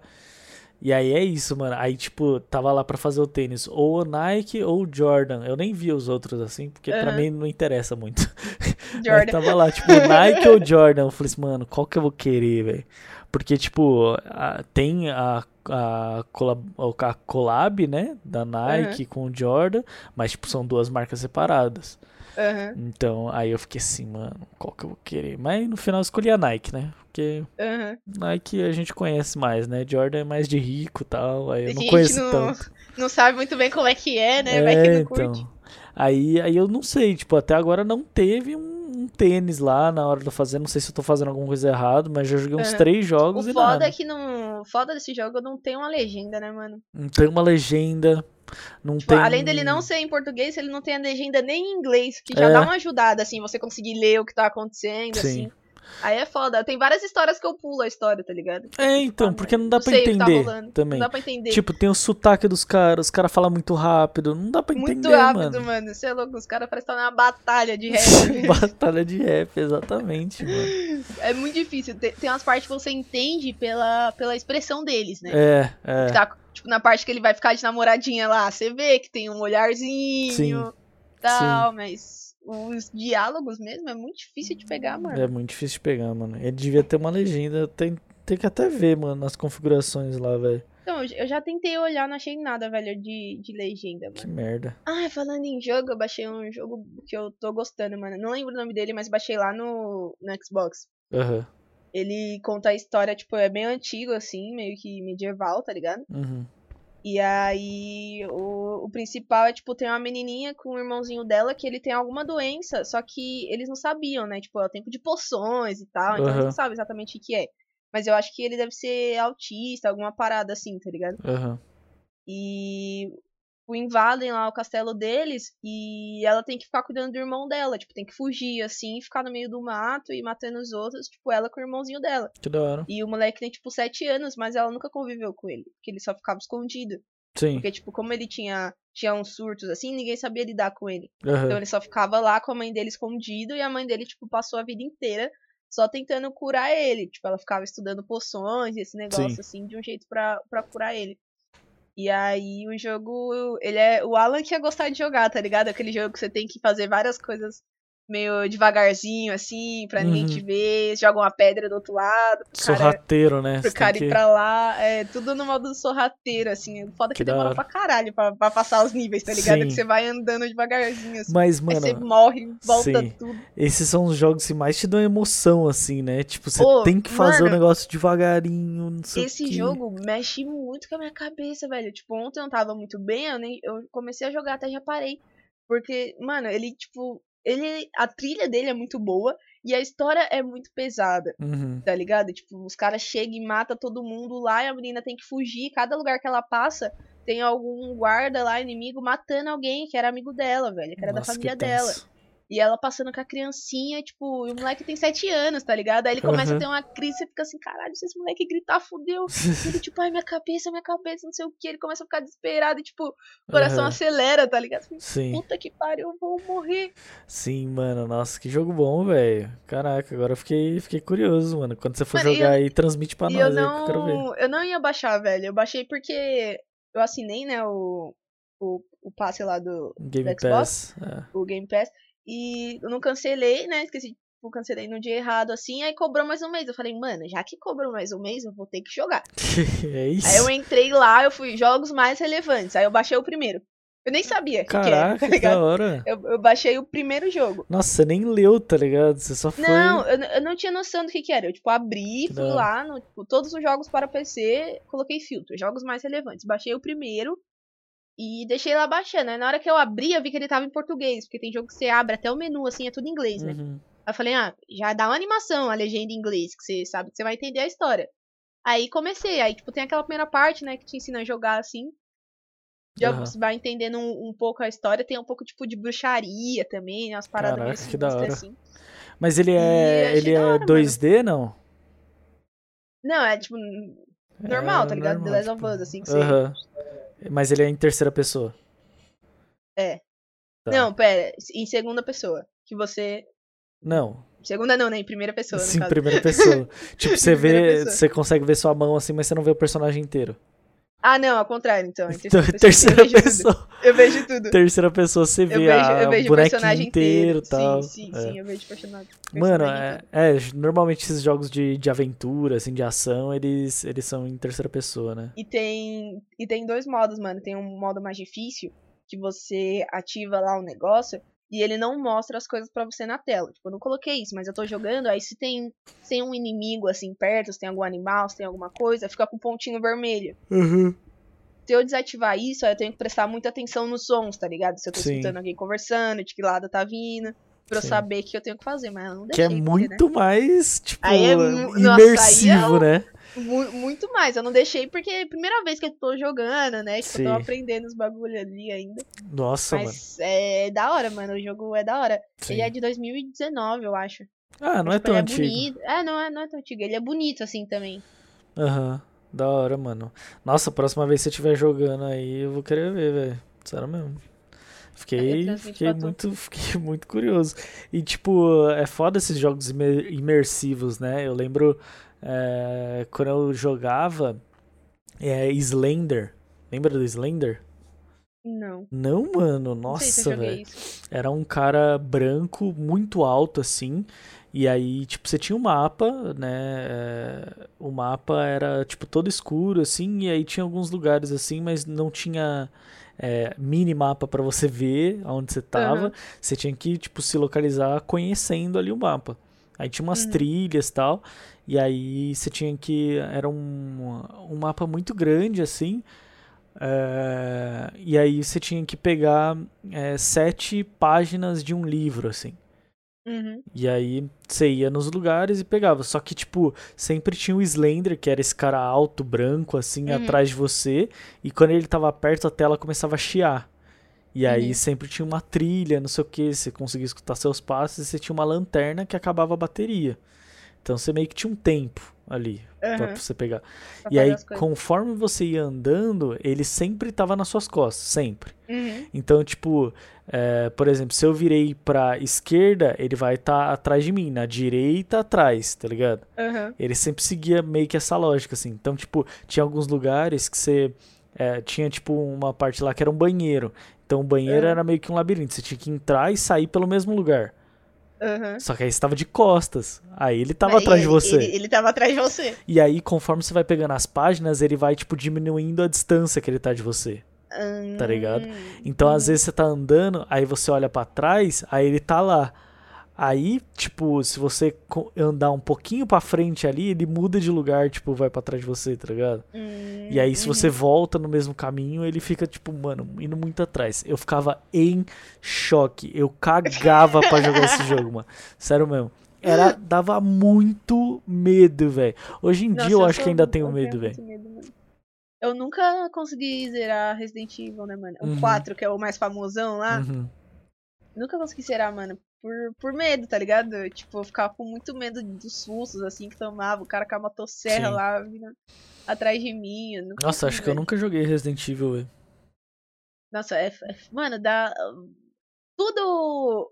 S1: E aí é isso, mano. Aí, tipo, tava lá pra fazer o tênis. Ou o Nike ou o Jordan. Eu nem vi os outros assim, porque pra
S2: Aham.
S1: mim não interessa muito. (laughs) Mas
S2: Jordan.
S1: tava lá, tipo, Nike ou Jordan. Eu falei assim, mano, qual que eu vou querer, velho? Porque, tipo, a- tem a, a, collab, a collab, né? Da Nike com o Jordan. Mas, tipo, são duas marcas separadas.
S2: Aham,
S1: Então, aí eu fiquei assim, mano, qual que eu vou querer? Mas no final eu escolhi a Nike, né? Porque
S2: aham.
S1: Nike a gente conhece mais, né? Jordan é mais de rico e tal, aí eu não conheço
S2: não-
S1: tanto.
S2: Não sabe muito bem como é que é, né? Vai que
S1: É,
S2: não curte.
S1: então. Aí, aí eu não sei, tipo, até agora não teve um, um tênis lá na hora de fazer. Não sei se eu tô fazendo alguma coisa errada, mas já joguei uns três
S2: O
S1: jogos e
S2: foda
S1: nada.
S2: é que não. O foda desse jogo não tem uma legenda, né, mano?
S1: Não tem uma legenda, não
S2: Tipo,
S1: tem.
S2: além dele não ser em português, ele não tem a legenda nem em inglês, que já
S1: É.
S2: dá uma ajudada, assim, você conseguir ler o que tá acontecendo,
S1: Sim.
S2: assim. Aí é foda. Tem várias histórias que eu pulo a história, tá ligado?
S1: É, então,
S2: Ah,
S1: porque não dá
S2: não
S1: pra
S2: tá
S1: entender
S2: rolando.
S1: também.
S2: Não dá pra entender.
S1: Tipo, tem o sotaque dos caras, os caras falam muito rápido, não dá pra
S2: Muito
S1: entender,
S2: rápido,
S1: mano.
S2: mano. Você é louco, os caras parecem estar numa batalha de (laughs) rap.
S1: Batalha de rap, exatamente, mano.
S2: é muito difícil. Tem, tem umas partes que você entende pela, pela expressão deles, né?
S1: É, é.
S2: Tá, tipo, na parte que ele vai ficar de namoradinha lá, você vê que tem um olharzinho
S1: Sim,
S2: tal, mas os diálogos mesmo é muito difícil de pegar, mano.
S1: É muito difícil de pegar, mano. Ele devia ter uma legenda. Tem, tem que até ver, mano, nas configurações lá, velho.
S2: Então, eu já tentei olhar, não achei nada, velho, de, de legenda,
S1: Que
S2: mano.
S1: merda.
S2: Ah, falando em jogo, eu baixei um jogo que eu tô gostando, mano. Não lembro o nome dele, mas baixei lá no, no Xbox.
S1: Aham.
S2: Ele conta a história, tipo, é bem antigo, assim, meio que medieval, tá ligado?
S1: Uhum.
S2: E aí, o, o principal é, tipo, tem uma menininha com o irmãozinho dela que ele tem alguma doença, só que eles não sabiam, né? Tipo, é o tempo de poções e tal, então eles
S1: Aham.
S2: não sabem exatamente o que é. Mas eu acho que ele deve ser autista, alguma parada assim, tá ligado?
S1: Aham.
S2: E o invadem lá o castelo deles e ela tem que ficar cuidando do irmão dela, tipo, tem que fugir assim, ficar no meio do mato e matando os outros, tipo, ela com o irmãozinho dela.
S1: Que da hora.
S2: E o moleque tem, tipo, sete anos, mas ela nunca conviveu com ele, porque ele só ficava escondido.
S1: Sim.
S2: Porque, tipo, como ele tinha, tinha uns surtos assim, ninguém sabia lidar com ele. Então
S1: Aham.
S2: ele só ficava lá com a mãe dele escondido e a mãe dele, tipo, passou a vida inteira só tentando curar ele. Tipo, ela ficava estudando poções e esse negócio,
S1: Sim.
S2: assim, de um jeito pra, pra curar ele. E aí o jogo, ele é. O Alan que ia gostar de jogar, tá ligado? Aquele jogo que você tem que fazer várias coisas meio devagarzinho, assim, pra ninguém
S1: Uhum.
S2: te ver, joga uma pedra do outro lado, pro cara,
S1: Sorrateiro, né?
S2: pro
S1: Você
S2: cara ir
S1: que-
S2: pra lá, é tudo no modo sorrateiro, assim, foda que,
S1: Que
S2: demora pra caralho pra, pra passar os níveis, tá ligado?
S1: Sim.
S2: Que você vai andando devagarzinho, assim,
S1: Mas,
S2: aí
S1: mano,
S2: você morre, volta
S1: sim.
S2: tudo.
S1: esses são os jogos que mais te dão emoção, assim, né? Tipo, você
S2: Ô,
S1: tem que fazer o negócio devagarinho, não sei o
S2: Esse jogo mexe muito com a minha cabeça, velho. Tipo, ontem eu não tava muito bem, eu, nem, eu comecei a jogar até já parei. Porque, mano, ele, tipo, ele. A trilha dele é muito boa e a história é muito pesada,
S1: Uhum.
S2: tá ligado? Tipo, os caras chegam e matam todo mundo lá e a menina tem que fugir. Cada lugar que ela passa tem algum guarda lá, inimigo, matando alguém que era amigo dela, velho, que era da
S1: Nossa, que
S2: família dela.
S1: tenso.
S2: E ela passando com a criancinha, tipo, e o moleque tem sete anos, tá ligado? Aí ele começa
S1: Aham.
S2: a ter uma crise, você fica assim, caralho, se esse moleque gritar, fudeu. (laughs) Ele, tipo, ai, minha cabeça, minha cabeça, não sei o que. Ele começa a ficar desesperado e, tipo, o coração
S1: Aham.
S2: acelera, tá ligado? Fica,
S1: Sim,
S2: Puta que pariu, eu vou morrer.
S1: sim, mano. Nossa, que jogo bom, velho. Caraca, agora eu fiquei, fiquei curioso, mano. Quando você for
S2: Mano,
S1: jogar aí, transmite pra nós
S2: eu
S1: aí que eu quero ver.
S2: não, eu não ia baixar, velho. Eu baixei porque eu assinei, né, o, o, o passe lá do,
S1: Game
S2: do Xbox.
S1: Pass. é.
S2: o Game Pass. E eu não cancelei, né? Esqueci, tipo, cancelei no dia errado, assim. Aí cobrou mais um mês. Eu falei, mano, já que cobrou mais um mês, eu vou ter que jogar. (laughs)
S1: é isso.
S2: Aí eu entrei lá, eu fui jogos mais relevantes. Aí eu baixei o primeiro. Eu nem sabia o que, que era, tá
S1: que da hora.
S2: Eu, eu baixei o primeiro jogo.
S1: Nossa, você nem leu, tá ligado? Você só foi.
S2: Não, eu, eu não tinha noção do que, que era. Eu, tipo, abri,
S1: Que
S2: fui lá, no, tipo, todos os jogos para PC, coloquei filtro, jogos mais relevantes. Baixei o primeiro e deixei lá baixando. Aí na hora que eu abri, eu vi que ele tava em português, porque tem jogo que você abre até o menu, assim, é tudo em inglês, né?
S1: Uhum.
S2: Aí eu falei, ah, já dá uma animação a legenda em inglês, que você sabe que você vai entender a história. Aí comecei, aí, tipo, tem aquela primeira parte, né, que te ensina a jogar assim. Já
S1: Aham.
S2: você vai entendendo um, um pouco a história, tem um pouco, tipo, de bruxaria também, né, umas paradas
S1: Caraca,
S2: meio
S1: que da hora.
S2: assim.
S1: Mas ele é. Ele é
S2: hora, mano.
S1: 2D, não?
S2: Não, é, tipo, normal,
S1: É,
S2: tá ligado? The
S1: normal,
S2: Last of
S1: tipo,
S2: Us, assim, que você...
S1: Mas ele é em terceira pessoa.
S2: É.
S1: Tá.
S2: Não, pera, em segunda pessoa, que você...
S1: Não.
S2: Segunda não, né, em primeira pessoa,
S1: Sim, primeira pessoa. (laughs) tipo, você vê.
S2: pessoa.
S1: Você consegue ver sua mão assim, mas você não vê o personagem inteiro.
S2: Ah, não, ao contrário, então. Em
S1: Então, (laughs)
S2: terceira,
S1: terceira
S2: pessoa, eu vejo tudo.
S1: pessoa.
S2: Eu vejo tudo.
S1: Terceira pessoa você
S2: Eu
S1: vê
S2: vejo, eu
S1: o
S2: vejo o personagem
S1: inteiro e tal.
S2: Sim, sim,
S1: É.
S2: sim, eu vejo personagem.
S1: Mano,
S2: personagem
S1: é, é, normalmente esses jogos de, de aventura, assim, de ação, eles, eles são em terceira pessoa, né?
S2: E tem, e tem dois modos, mano. Tem um modo mais difícil, que você ativa lá o negócio e ele não mostra as coisas pra você na tela. Tipo, eu não coloquei isso, mas eu tô jogando, aí se tem, se tem um inimigo assim perto, se tem algum animal, se tem alguma coisa, fica com um pontinho vermelho.
S1: Uhum.
S2: Se eu desativar isso, aí eu tenho que prestar muita atenção nos sons, tá ligado? Se eu tô
S1: Sim.
S2: escutando alguém conversando, de que lado tá vindo, pra eu
S1: Sim.
S2: saber o que eu tenho que fazer, mas eu não
S1: Que
S2: deixei.
S1: é
S2: porque, né?
S1: muito mais, tipo,
S2: Aí é mu- nossa,
S1: imersivo,
S2: aí
S1: né?
S2: Mu- muito mais. Eu não deixei porque é a primeira vez que eu tô jogando, né? Tipo, eu tô
S1: Sim.
S2: aprendendo os bagulho ali ainda.
S1: Nossa, mano.
S2: Mas é da hora, mano. O jogo é da hora.
S1: Sim.
S2: Ele é de 2019, eu acho.
S1: Ah, não é
S2: Tipo,
S1: tão
S2: ele
S1: antigo.
S2: bonito. É, não é, não é tão antigo. Ele é bonito assim também.
S1: Aham. Da hora, mano. Nossa, próxima vez que você estiver jogando aí, eu vou querer ver, velho. Sério mesmo. Fiquei, fiquei muito, (laughs) fiquei muito curioso. E, tipo, é foda esses jogos imer- imersivos, né? Eu lembro é, quando eu jogava é, Slender. Lembra do Slender?
S2: Não.
S1: Não, mano.
S2: Se
S1: Nossa, velho. Era um cara branco, muito alto, assim. E aí, tipo, você tinha um mapa, né? é, o mapa era, tipo, todo escuro, assim. E aí tinha alguns lugares, assim, mas não tinha é, mini-mapa pra você ver aonde você tava.
S2: Aham.
S1: Você tinha que, tipo, se localizar conhecendo ali o mapa. Aí tinha umas
S2: Uhum.
S1: trilhas e tal. E aí você tinha que. Era um, um mapa muito grande, assim. é, e aí você tinha que pegar é, sete páginas de um livro, assim.
S2: Uhum.
S1: E aí você ia nos lugares e pegava. Só que, tipo, sempre tinha o Slender, que era esse cara alto, branco, assim,
S2: Uhum.
S1: atrás de você. E quando ele tava perto, a tela começava a chiar. E aí
S2: Uhum.
S1: sempre tinha uma trilha, não sei o que, você conseguia escutar seus passos e você tinha uma lanterna que acabava a bateria. Então você meio que tinha um tempo ali pra
S2: Aham.
S1: você pegar.
S2: Pra
S1: E aí, conforme você ia andando, ele sempre tava nas suas costas, sempre.
S2: Uhum.
S1: Então, tipo, é, por exemplo, se eu virei pra esquerda, ele vai estar atrás de mim, na direita atrás, tá ligado?
S2: Aham.
S1: Ele sempre seguia meio que essa lógica, assim. Então, tipo, tinha alguns lugares que você. é, tinha, tipo, uma parte lá que era um banheiro. Então, o banheiro era meio que um labirinto. Você tinha que entrar e sair pelo mesmo lugar.
S2: Aham.
S1: Só que aí você tava de costas. Aí ele tava
S2: Mas
S1: atrás de você.
S2: Ele, ele tava atrás de você.
S1: E aí, conforme você vai pegando as páginas, ele vai, tipo, diminuindo a distância que ele tá de você. Tá ligado?
S2: Hum,
S1: Então, às
S2: uhum.
S1: vezes você tá andando, aí você olha pra trás, aí ele tá lá. Aí, tipo, se você andar um pouquinho pra frente ali, ele muda de lugar, tipo, vai pra trás de você, tá ligado?
S2: Hum,
S1: E aí, se
S2: uhum.
S1: você volta no mesmo caminho, ele fica, tipo, mano, indo muito atrás. Eu ficava em choque. Eu cagava pra jogar esse (laughs) jogo, mano. Sério mesmo. Era, dava muito medo, velho. Hoje em
S2: Nossa,
S1: dia eu acho
S2: sou-
S1: que ainda tenho
S2: eu
S1: medo, velho.
S2: Eu nunca consegui zerar Resident Evil, né, mano? O
S1: Uhum.
S2: 4, que é o mais famosão lá.
S1: Uhum.
S2: Nunca consegui zerar, mano. Por, por medo, tá ligado? Tipo, eu ficava com muito medo dos sustos, assim, que tomava. O cara com a motosserra
S1: Sim.
S2: lá vindo atrás de mim. eu
S1: Nossa, acho que eu nunca joguei Resident Evil, velho.
S2: Nossa, é, é- Mano, dá. Tudo.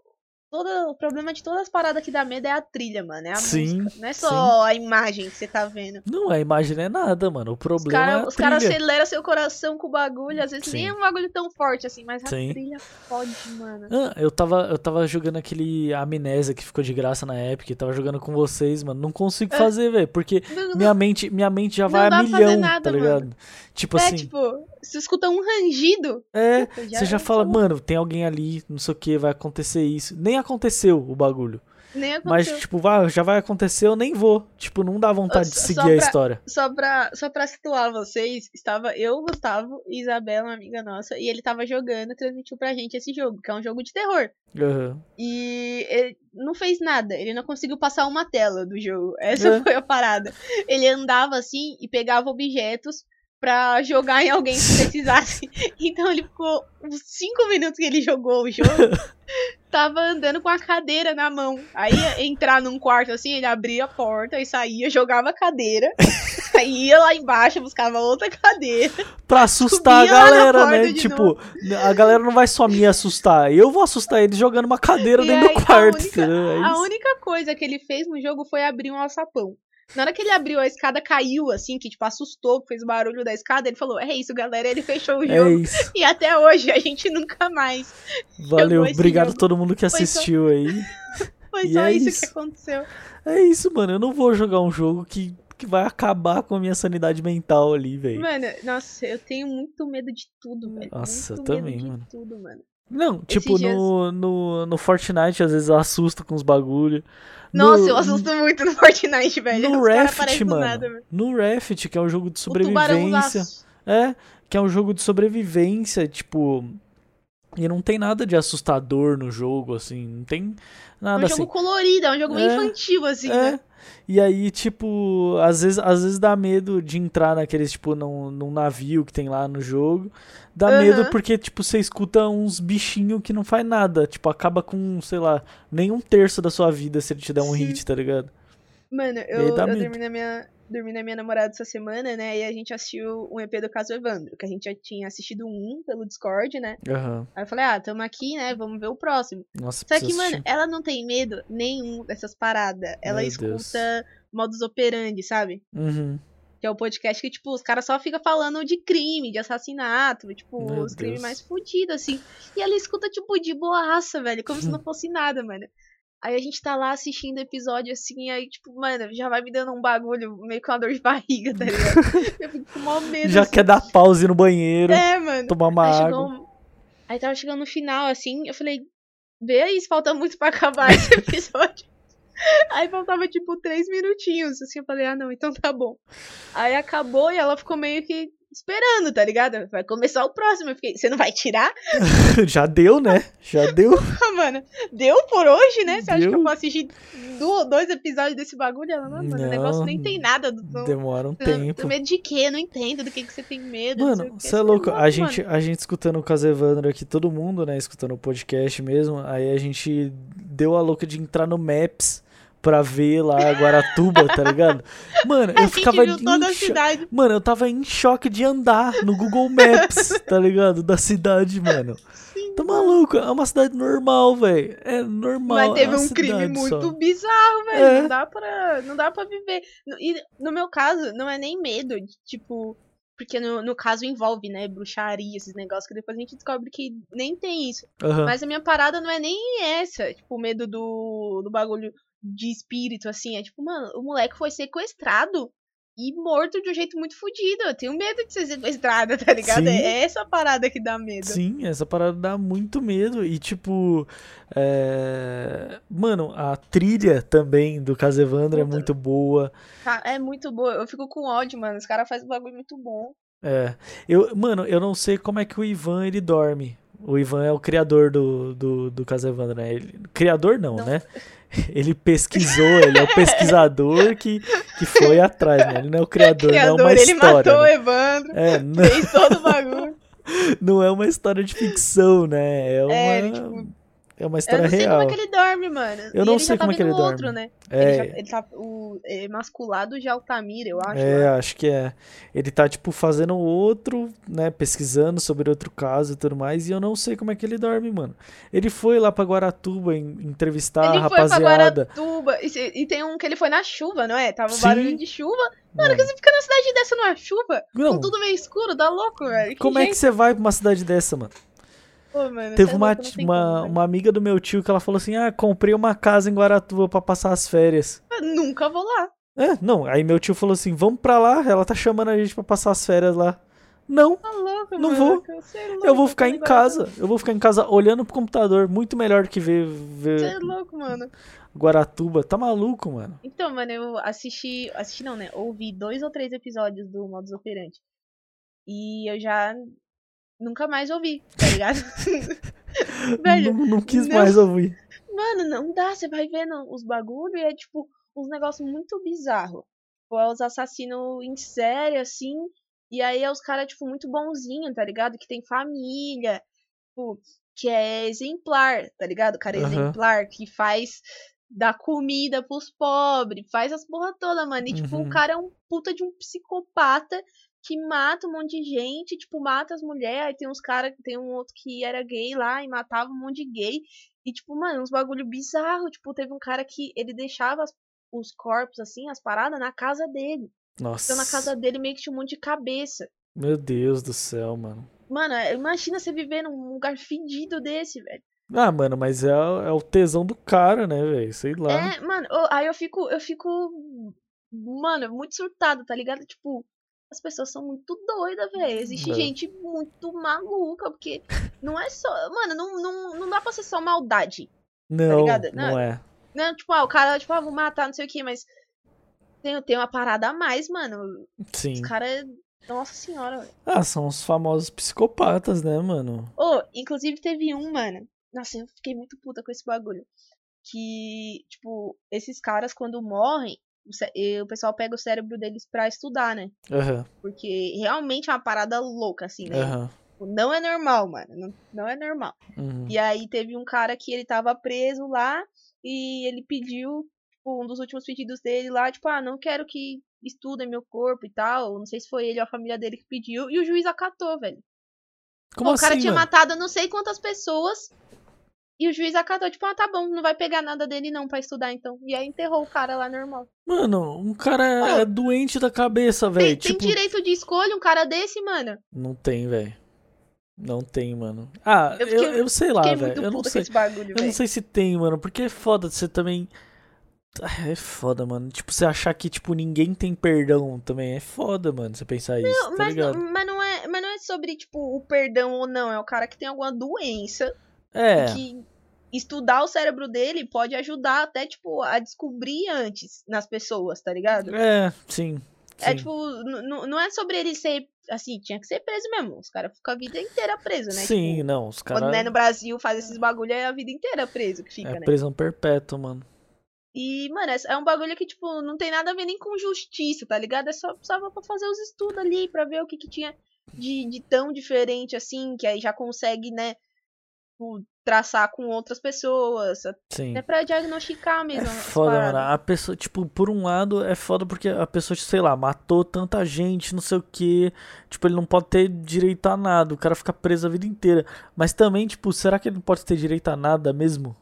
S2: Todo, o problema de todas as paradas que dá medo é a trilha, mano. É a
S1: Sim,
S2: música. Não é só a imagem que você tá vendo.
S1: Não, a imagem não é nada, mano. O problema é
S2: caras
S1: a
S2: os cara
S1: trilha.
S2: aceleram seu coração com o bagulho. Às vezes nem
S1: Sim.
S2: é um bagulho tão forte assim, mas a
S1: Sim.
S2: trilha fode, mano.
S1: Ah, eu tava, eu tava jogando aquele Amnésia que ficou de graça na Epic, tava jogando com vocês, mano. Não consigo
S2: É.
S1: fazer, velho, porque
S2: Não- não-
S1: minha mente, minha mente já
S2: Não
S1: vai a milhão,
S2: nada,
S1: tá ligado? Tipo
S2: é,
S1: assim,
S2: tipo, você escuta um rangido.
S1: é,
S2: puta,
S1: você já fala, mano, tem alguém ali, não sei o que, vai acontecer isso. Nem aconteceu o bagulho.
S2: Nem
S1: Mas,
S2: aconteceu.
S1: tipo, vai, já vai acontecer, eu nem vou. Tipo, não dá vontade de seguir
S2: só
S1: a
S2: pra-
S1: história.
S2: Só pra, só pra situar vocês, estava eu, Gustavo e Isabela, uma amiga nossa, e ele tava jogando, transmitiu pra gente esse jogo, que é um jogo de terror.
S1: Aham.
S2: E ele não fez nada, ele não conseguiu passar uma tela do jogo. Essa
S1: É.
S2: foi a parada. Ele andava assim e pegava objetos pra jogar em alguém se precisasse. (laughs) Então ele ficou uns 5 minutos que ele jogou o jogo, (laughs) tava andando com a cadeira na mão. Aí ia entrar num quarto assim, ele abria a porta e saía, jogava a cadeira. (laughs) Aí ia lá embaixo, buscava outra cadeira.
S1: Pra assustar a galera, né? Tipo, a galera não vai só me assustar. Eu vou assustar eles jogando uma cadeira
S2: E
S1: dentro
S2: aí,
S1: do quarto.
S2: A única,
S1: entendeu? É
S2: a única coisa que ele fez no jogo foi abrir um alçapão. Na hora que ele abriu a escada, caiu, assim, que tipo, assustou, fez o barulho da escada, ele falou, é isso, galera, ele fechou o
S1: É
S2: jogo.
S1: isso.
S2: E até hoje a gente nunca mais.
S1: Valeu, obrigado a todo mundo que
S2: Foi só-
S1: assistiu aí. (laughs)
S2: Foi
S1: E
S2: só
S1: é
S2: isso,
S1: isso.
S2: que aconteceu.
S1: É isso, mano. Eu não vou jogar um jogo que, que vai acabar com a minha sanidade mental ali, velho.
S2: Mano, nossa, eu tenho muito medo de tudo, velho.
S1: Nossa,
S2: muito
S1: eu também,
S2: medo de
S1: mano.
S2: tudo, mano.
S1: Não, tipo,
S2: dias-
S1: no, no, no Fortnite, às vezes eu assusto com os bagulho. No-
S2: Nossa, eu assusto muito no Fortnite, velho.
S1: No
S2: Os
S1: Raft, mano.
S2: nada.
S1: No Raft, que é um jogo de sobrevivência. É, que é um jogo de sobrevivência, tipo. E não tem nada de assustador no jogo, assim. Não tem
S2: É
S1: nada
S2: um
S1: assim.
S2: jogo colorido, é um jogo meio
S1: É,
S2: infantil, assim,
S1: É.
S2: né?
S1: E aí, tipo, às vezes, às vezes dá medo de entrar naqueles, tipo, num, num navio que tem lá no jogo. Dá
S2: Aham.
S1: medo porque, tipo, você escuta uns bichinhos que não faz nada. Tipo, acaba com, sei lá, nem um terço da sua vida se ele te der um
S2: Sim.
S1: hit, tá ligado?
S2: Mano, eu, eu na minha. Dormi na minha namorada essa semana, né? E a gente assistiu um EP do Caso Evandro, que a gente já tinha assistido um pelo Discord, né?
S1: Aham.
S2: Aí eu falei, ah, tamo aqui, né? Vamos ver o próximo.
S1: Nossa,
S2: Só que, mano,
S1: assistir.
S2: ela não tem medo nenhum dessas paradas. Ela
S1: Meu
S2: escuta
S1: Deus.
S2: modus operandi, sabe?
S1: Uhum.
S2: Que é o podcast que, tipo, os caras só ficam falando de crime, de assassinato, tipo,
S1: Meu
S2: os crimes mais fodidos, assim. E ela escuta, tipo, de boaça, velho, como se não (laughs) fosse nada, mano. Aí a gente tá lá assistindo episódio assim, aí, tipo, mano, já vai me dando um bagulho, meio com uma dor de barriga, tá ligado? (laughs) Eu fico com mó medo.
S1: Já
S2: assim.
S1: quer dar pause no banheiro,
S2: É, mano.
S1: tomar uma
S2: Aí,
S1: água.
S2: chegou aí tava chegando no final, assim, eu falei, vê aí falta muito pra acabar esse (laughs) episódio. Aí faltava, tipo, três minutinhos, assim, eu falei, ah, não, então tá bom. Aí acabou e ela ficou meio que esperando, tá ligado? Vai começar o próximo. Eu fiquei, você não vai tirar? (laughs)
S1: Já deu, né? Já deu. (laughs)
S2: Ah, mano, deu por hoje, né? Você acha que
S1: Deu.
S2: eu vou assistir dois episódios desse bagulho? Ela, não, mano, o negócio nem tem nada. Do, do,
S1: Demora um
S2: eu-
S1: tempo.
S2: Tenho medo de quê? Eu não entendo do que, que você tem medo.
S1: Mano,
S2: quê.
S1: você é louco. A gente, a gente escutando o Caso Evandro aqui, todo mundo, né? Escutando o podcast mesmo. Aí a gente deu a louca de entrar no Maps pra ver lá Guaratuba, tá ligado? (laughs) Mano,
S2: A
S1: eu ficava
S2: viu toda a cidade.
S1: Mano, eu tava em choque de andar no Google Maps, (laughs) tá ligado? Da cidade, mano.
S2: Sim,
S1: Tá maluco? É uma cidade normal, velho. É normal.
S2: Mas
S1: é
S2: teve
S1: uma
S2: um crime muito
S1: só.
S2: bizarro, velho.
S1: É.
S2: Não dá pra. Não dá pra viver. E no meu caso, não é nem medo de, tipo. porque no, no caso envolve, né, bruxaria, esses negócios, que depois a gente descobre que nem tem isso.
S1: Aham.
S2: Mas a minha parada não é nem essa, tipo, o medo do, do bagulho de espírito, assim. É tipo, mano, o moleque foi sequestrado e morto de um jeito muito fodido. Eu tenho medo de ser sequestrada, (laughs) tá ligado?
S1: Sim.
S2: É essa parada que dá medo.
S1: Sim, essa parada dá muito medo. E, tipo. é, Mano, a trilha também do Casevandra é muito boa.
S2: É muito boa. Eu fico com ódio, mano. Os caras fazem um bagulho muito bom.
S1: É. Eu, mano, eu não sei como é que o Ivan ele dorme. O Ivan é o criador do, do, do Casevandra, né? Ele, criador não,
S2: Não.
S1: né? (laughs) Ele pesquisou, ele é o pesquisador que, que foi atrás, né? Ele não é o criador, não é
S2: Criador,
S1: uma
S2: ele
S1: história.
S2: matou o
S1: né?
S2: Evandro.
S1: É, não,
S2: Fez todo o bagulho. (laughs)
S1: não é uma história de ficção, né? É uma,
S2: É, ele, tipo,
S1: é uma
S2: Eu
S1: história
S2: não sei
S1: real.
S2: como é que ele dorme, mano.
S1: Eu
S2: E
S1: não
S2: ele
S1: sei
S2: tá
S1: como é que ele
S2: outro,
S1: dorme.
S2: né?
S1: É,
S2: Ele, já, ele tá o, é, masculado de Altamira, eu acho.
S1: É, acho que é. Ele tá, tipo, fazendo outro, né? Pesquisando sobre outro caso e tudo mais. E eu não sei como é que ele dorme, mano. Ele foi lá pra Guaratuba en- entrevistar a
S2: Ele foi pra
S1: rapaziada.
S2: Guaratuba. E, e tem um que ele foi na chuva, não é? Tava
S1: Sim.
S2: barulho de chuva. Mano,
S1: Mano,
S2: que você fica na cidade dessa numa chuva?
S1: Não.
S2: Com tudo meio escuro, dá louco, velho.
S1: como é que você vai pra uma cidade dessa, mano?
S2: Pô, mano,
S1: Teve
S2: é
S1: uma,
S2: tem
S1: uma,
S2: como,
S1: uma amiga do meu tio que ela falou assim: Ah, comprei uma casa em Guaratuba pra passar as férias.
S2: Eu nunca vou lá.
S1: É, não. Aí meu tio falou assim: Vamos pra lá. Ela tá chamando a gente pra passar as férias lá. Não,
S2: Tá louco,
S1: Não
S2: mano.
S1: vou.
S2: É louco,
S1: eu vou ficar
S2: tá
S1: em casa. Eu vou ficar em casa olhando pro computador. Muito melhor do que ver,
S2: Você é
S1: ver
S2: louco, mano.
S1: Guaratuba. Tá maluco, mano.
S2: Então, mano, eu assisti. Assisti não, né? Ouvi dois ou três episódios do Modus Operandi. E eu já nunca mais ouvi, tá ligado? (laughs) Velho,
S1: não, não quis
S2: não.
S1: mais ouvir.
S2: mano, não dá. Você vai vendo os bagulho e é tipo uns negócios muito bizarros. Tipo, é os assassinos em série, assim. E aí é os caras, tipo, muito bonzinho, tá ligado? Que tem família. Tipo, que é exemplar, tá ligado? O cara é
S1: Aham.
S2: exemplar, que faz. Dá comida pros pobres, faz as porra toda, mano. E, tipo,
S1: Uhum.
S2: o cara é um puta de um psicopata que mata um monte de gente, tipo, mata as mulheres. Aí tem uns caras, tem um outro que era gay lá e matava um monte de gay. E, tipo, mano, uns bagulho bizarro. Tipo, teve um cara que ele deixava as- os corpos, assim, as paradas, na casa dele.
S1: Nossa.
S2: Então, na casa dele meio que tinha um monte de cabeça.
S1: Meu Deus do céu, mano.
S2: Mano, é- imagina você viver num lugar fedido desse, velho.
S1: Ah, mano, mas é, é o tesão do cara, né, velho? Sei lá.
S2: É, mano, eu- aí eu fico, eu fico, mano, muito surtado, tá ligado? Tipo, as pessoas são muito doidas, velho. Existe gente muito maluca, porque não é só, mano, não, não, não dá pra ser só maldade.
S1: não,
S2: ligado?
S1: não
S2: Não,
S1: é.
S2: Não, tipo, ah, o cara, tipo, ah, vou matar, não sei o que, mas tem, tem uma parada a mais, mano.
S1: Sim.
S2: Os caras, nossa senhora, velho.
S1: Ah, são os famosos psicopatas, né, mano?
S2: Ô, inclusive teve um, mano. Nossa, eu fiquei muito puta com esse bagulho. Que, tipo, esses caras, quando morrem, o, pessoal pega o cérebro deles pra estudar, né?
S1: Aham,
S2: Porque realmente é uma parada louca, assim, né? Tipo, Não é normal, mano. Não, não é normal.
S1: uhum.
S2: E aí teve um cara que ele tava preso lá e ele pediu, tipo, um dos últimos pedidos dele lá, tipo, ah, não quero que estudem meu corpo e tal. Não sei se foi ele ou a família dele que pediu. E o juiz acatou, velho.
S1: Como
S2: Pô, o cara
S1: assim,
S2: tinha
S1: mano?
S2: matado não sei quantas pessoas. E o juiz acatou, tipo, ah, tá bom, não vai pegar nada dele não pra estudar então. E aí enterrou o cara lá normal.
S1: Mano, um cara é doente da cabeça,
S2: Tem,
S1: velho.
S2: tem
S1: Tipo,
S2: direito de escolha um cara desse, mano?
S1: não tem, velho. Não tem, mano. Ah,
S2: Eu
S1: eu,
S2: fiquei-
S1: eu, sei lá, velho. Eu não sei.
S2: bagulho,
S1: Eu não sei se tem, mano, porque é foda você também. Ah, É foda, mano. Tipo, você achar que, tipo, ninguém tem perdão também. É foda, mano, você pensar isso, tá
S2: Mas,
S1: ligado?
S2: não, mas, não é, mas não é sobre, tipo, o perdão ou não. É o cara que tem alguma doença
S1: É,
S2: que estudar o cérebro dele pode ajudar até, tipo, a descobrir antes nas pessoas, tá ligado?
S1: é, sim.
S2: É
S1: sim.
S2: tipo, não é sobre ele ser, assim, tinha que ser preso mesmo. Os caras ficam a vida inteira preso, né?
S1: Sim,
S2: Tipo,
S1: não, os
S2: quando
S1: caras.
S2: né, no Brasil faz esses bagulho é a vida inteira preso que fica,
S1: É
S2: né?
S1: prisão perpétua, mano.
S2: E, mano, é- é um bagulho que, tipo, não tem nada a ver nem com justiça, tá ligado? É só precisava pra fazer os estudos ali, pra ver o que, que tinha de, de tão diferente assim, que aí já consegue, né, tipo, traçar com outras pessoas.
S1: Sim.
S2: É pra diagnosticar mesmo.
S1: É foda, mano. A pessoa, tipo, por um lado é foda porque a pessoa, sei lá, matou tanta gente, não sei o que. Tipo, ele não pode ter direito a nada. O cara fica preso a vida inteira. Mas também, tipo, será que ele não pode ter direito a nada mesmo?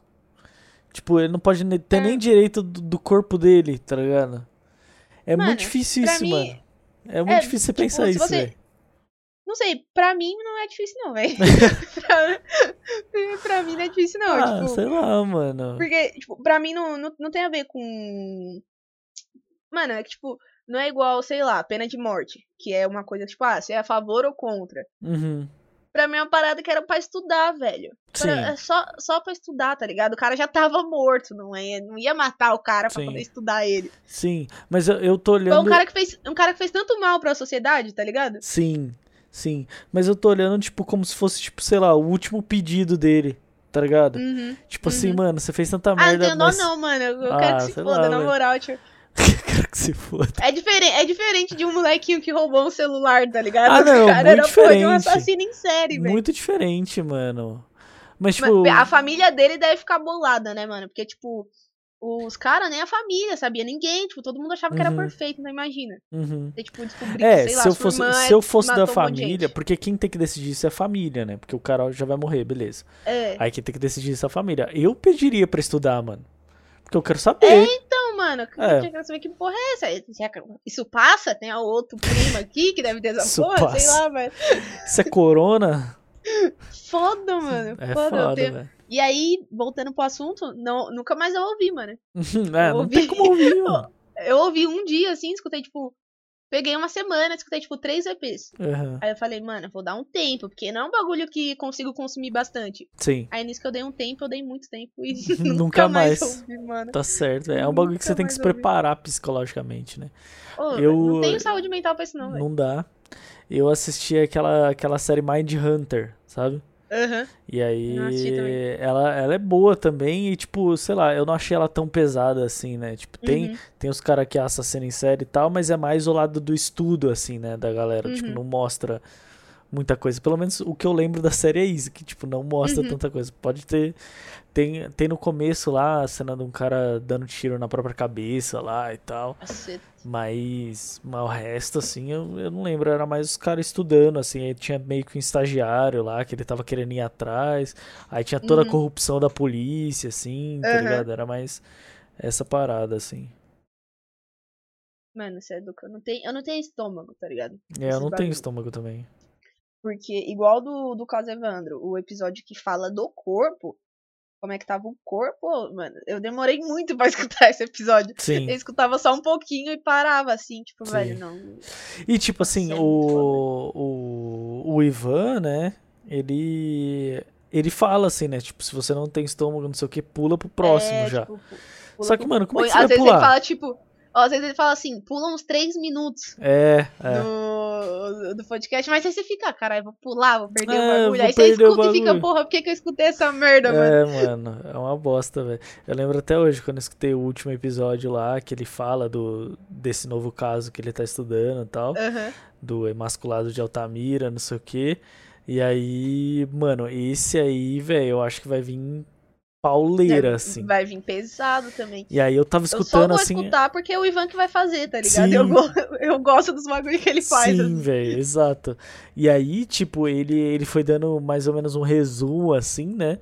S1: Tipo, ele não pode ter
S2: É.
S1: nem direito do, do corpo dele, tá ligado? É
S2: Mano,
S1: muito difícil isso,
S2: mim-
S1: mano. É muito
S2: é,
S1: difícil você
S2: tipo,
S1: pensar isso,
S2: você-. Não sei, pra mim não é difícil, não, velho. (laughs) pra, pra mim não é difícil, não.
S1: Ah,
S2: tipo,
S1: sei lá, mano.
S2: porque, tipo, pra mim não, não, não tem a ver com. Mano, é que, tipo, não é igual, sei lá, pena de morte. Que é uma coisa, tipo, ah, você é a favor ou contra.
S1: Uhum.
S2: Pra mim é uma parada que era pra estudar, velho. Pra-
S1: Sim.
S2: é só, só pra estudar, tá ligado? O cara já tava morto, não é? Não ia matar o cara pra
S1: Sim.
S2: poder estudar ele.
S1: Sim, mas eu, eu tô
S2: Foi
S1: olhando.
S2: um cara que fez, um cara que fez tanto mal pra sociedade, tá ligado?
S1: Sim, sim. Mas eu tô olhando, tipo, como se fosse, tipo, sei lá, o último pedido dele, tá ligado?
S2: Uhum.
S1: Tipo assim,
S2: uhum.
S1: mano, você fez tanta
S2: Ah, não
S1: merda,
S2: tenho dó
S1: mas.
S2: não, mano. Eu, eu
S1: Ah,
S2: quero que se foda,
S1: lá,
S2: na
S1: velho.
S2: moral, tio. (laughs)
S1: Quero que se foda.
S2: É diferente, é diferente de um molequinho que roubou um celular, tá ligado?
S1: Ah, não,
S2: o cara
S1: muito
S2: era porra de um
S1: diferente.
S2: assassino em série, velho.
S1: Muito diferente, mano. Mas,
S2: Mas
S1: tipo.
S2: A família dele deve ficar bolada, né, mano? Porque, tipo, os caras, nem a família, sabia? Ninguém, tipo, todo mundo achava que era
S1: Uhum.
S2: perfeito, então imagina.
S1: uhum.
S2: Você, tipo, descobrir
S1: É,
S2: que, sei lá,
S1: se eu
S2: sua
S1: fosse,
S2: irmã
S1: se eu fosse da
S2: um
S1: família,
S2: gente.
S1: porque quem tem que decidir isso é a família, né? Porque o cara já vai morrer, beleza.
S2: É.
S1: Aí quem tem que decidir isso é a família. Eu pediria pra estudar, mano. Porque eu quero saber.
S2: Então, mano, eu
S1: É.
S2: quero saber que porra é essa. Isso passa? Tem a outro primo aqui que deve ter essa
S1: Isso
S2: porra? Sei
S1: passa.
S2: lá, velho.
S1: Isso é corona? (laughs)
S2: Foda, mano.
S1: É
S2: foda. eu
S1: foda,
S2: tenho-
S1: velho.
S2: E aí, voltando pro assunto, não, nunca mais eu ouvi, mano. (laughs)
S1: É, não tem
S2: ouvi.
S1: como ouvir, (laughs) mano.
S2: Eu ouvi um dia, assim, escutei, tipo. Peguei uma semana, escutei, tipo, três EPs.
S1: Aham,
S2: Aí eu falei, mano, vou dar um tempo, porque não é um bagulho que consigo consumir bastante.
S1: Sim,
S2: Aí nisso que eu dei um tempo, eu dei muito tempo e (laughs)
S1: Nunca
S2: nunca mais ouvi, mano.
S1: tá certo. É um bagulho que você tem que se
S2: ouvi.
S1: preparar psicologicamente, né?
S2: Ô,
S1: Eu-
S2: Não tenho saúde mental pra isso, não, velho.
S1: Não dá. Eu assisti aquela, aquela série Mind Hunter, sabe?
S2: Aham.
S1: E aí, ela, ela é boa também e, tipo, sei lá, eu não achei ela tão pesada assim, né? Tipo, tem,
S2: Uhum.
S1: tem os caras que assassinam em série e tal, mas é mais o lado do estudo, assim, né? Da galera. Tipo,
S2: Uhum.
S1: não mostra muita coisa. Pelo menos o que eu lembro da série é isso, que, tipo, não mostra
S2: Uhum.
S1: tanta coisa. Pode ter. Tem, tem no começo lá a cena de um cara dando tiro na própria cabeça lá e tal. Mas, mas o resto, assim, eu, eu não lembro. Era mais os caras estudando, assim. Aí tinha meio que um estagiário lá que ele tava querendo ir atrás. Aí tinha toda a
S2: Uhum.
S1: corrupção da polícia, assim, tá
S2: Aham.
S1: ligado? Era mais essa parada, assim.
S2: Mano, você é do... eu, não tenho, eu não tenho estômago, tá ligado?
S1: É, eu não tenho estômago também.
S2: Porque, igual do, do caso Evandro, o episódio que fala do corpo, como é que tava o corpo, mano, eu demorei muito pra (laughs) escutar esse episódio.
S1: Sim.
S2: Eu escutava só um pouquinho e parava, assim, tipo,
S1: Sim.
S2: velho, não.
S1: E tipo assim,
S2: é
S1: o, o, o Ivan, né? Ele. Ele fala assim, né? Tipo, se você não tem estômago, não sei o que, pula pro próximo
S2: É,
S1: já.
S2: tipo, pu- pula
S1: Só que, mano, como é que você
S2: às
S1: vai
S2: vezes
S1: pular?
S2: ele fala, tipo, às vezes ele fala assim, pula uns três minutos
S1: É, é.
S2: do, do podcast, mas aí você fica, caralho, vou pular, vou perder
S1: É,
S2: o bagulho. Aí você escuta e fica, porra, por que, que eu escutei essa merda, mano?
S1: É, mano, é uma bosta, velho. Eu lembro até hoje, quando eu escutei o último episódio lá, que ele fala do, desse novo caso que ele tá estudando e tal,
S2: Aham.
S1: do emasculado de Altamira, não sei o quê. E aí, mano, esse aí, velho, eu acho que vai vir pauleira, assim.
S2: Vai vir pesado também.
S1: E aí eu tava
S2: Eu só
S1: escutando
S2: vou
S1: assim.
S2: escutar porque é o Ivan que vai fazer, tá ligado? Eu, go- (laughs) eu gosto dos bagulho que ele faz.
S1: Sim,
S2: assim.
S1: velho, exato. E aí, tipo, ele, ele foi dando mais ou menos um resumo, assim, né?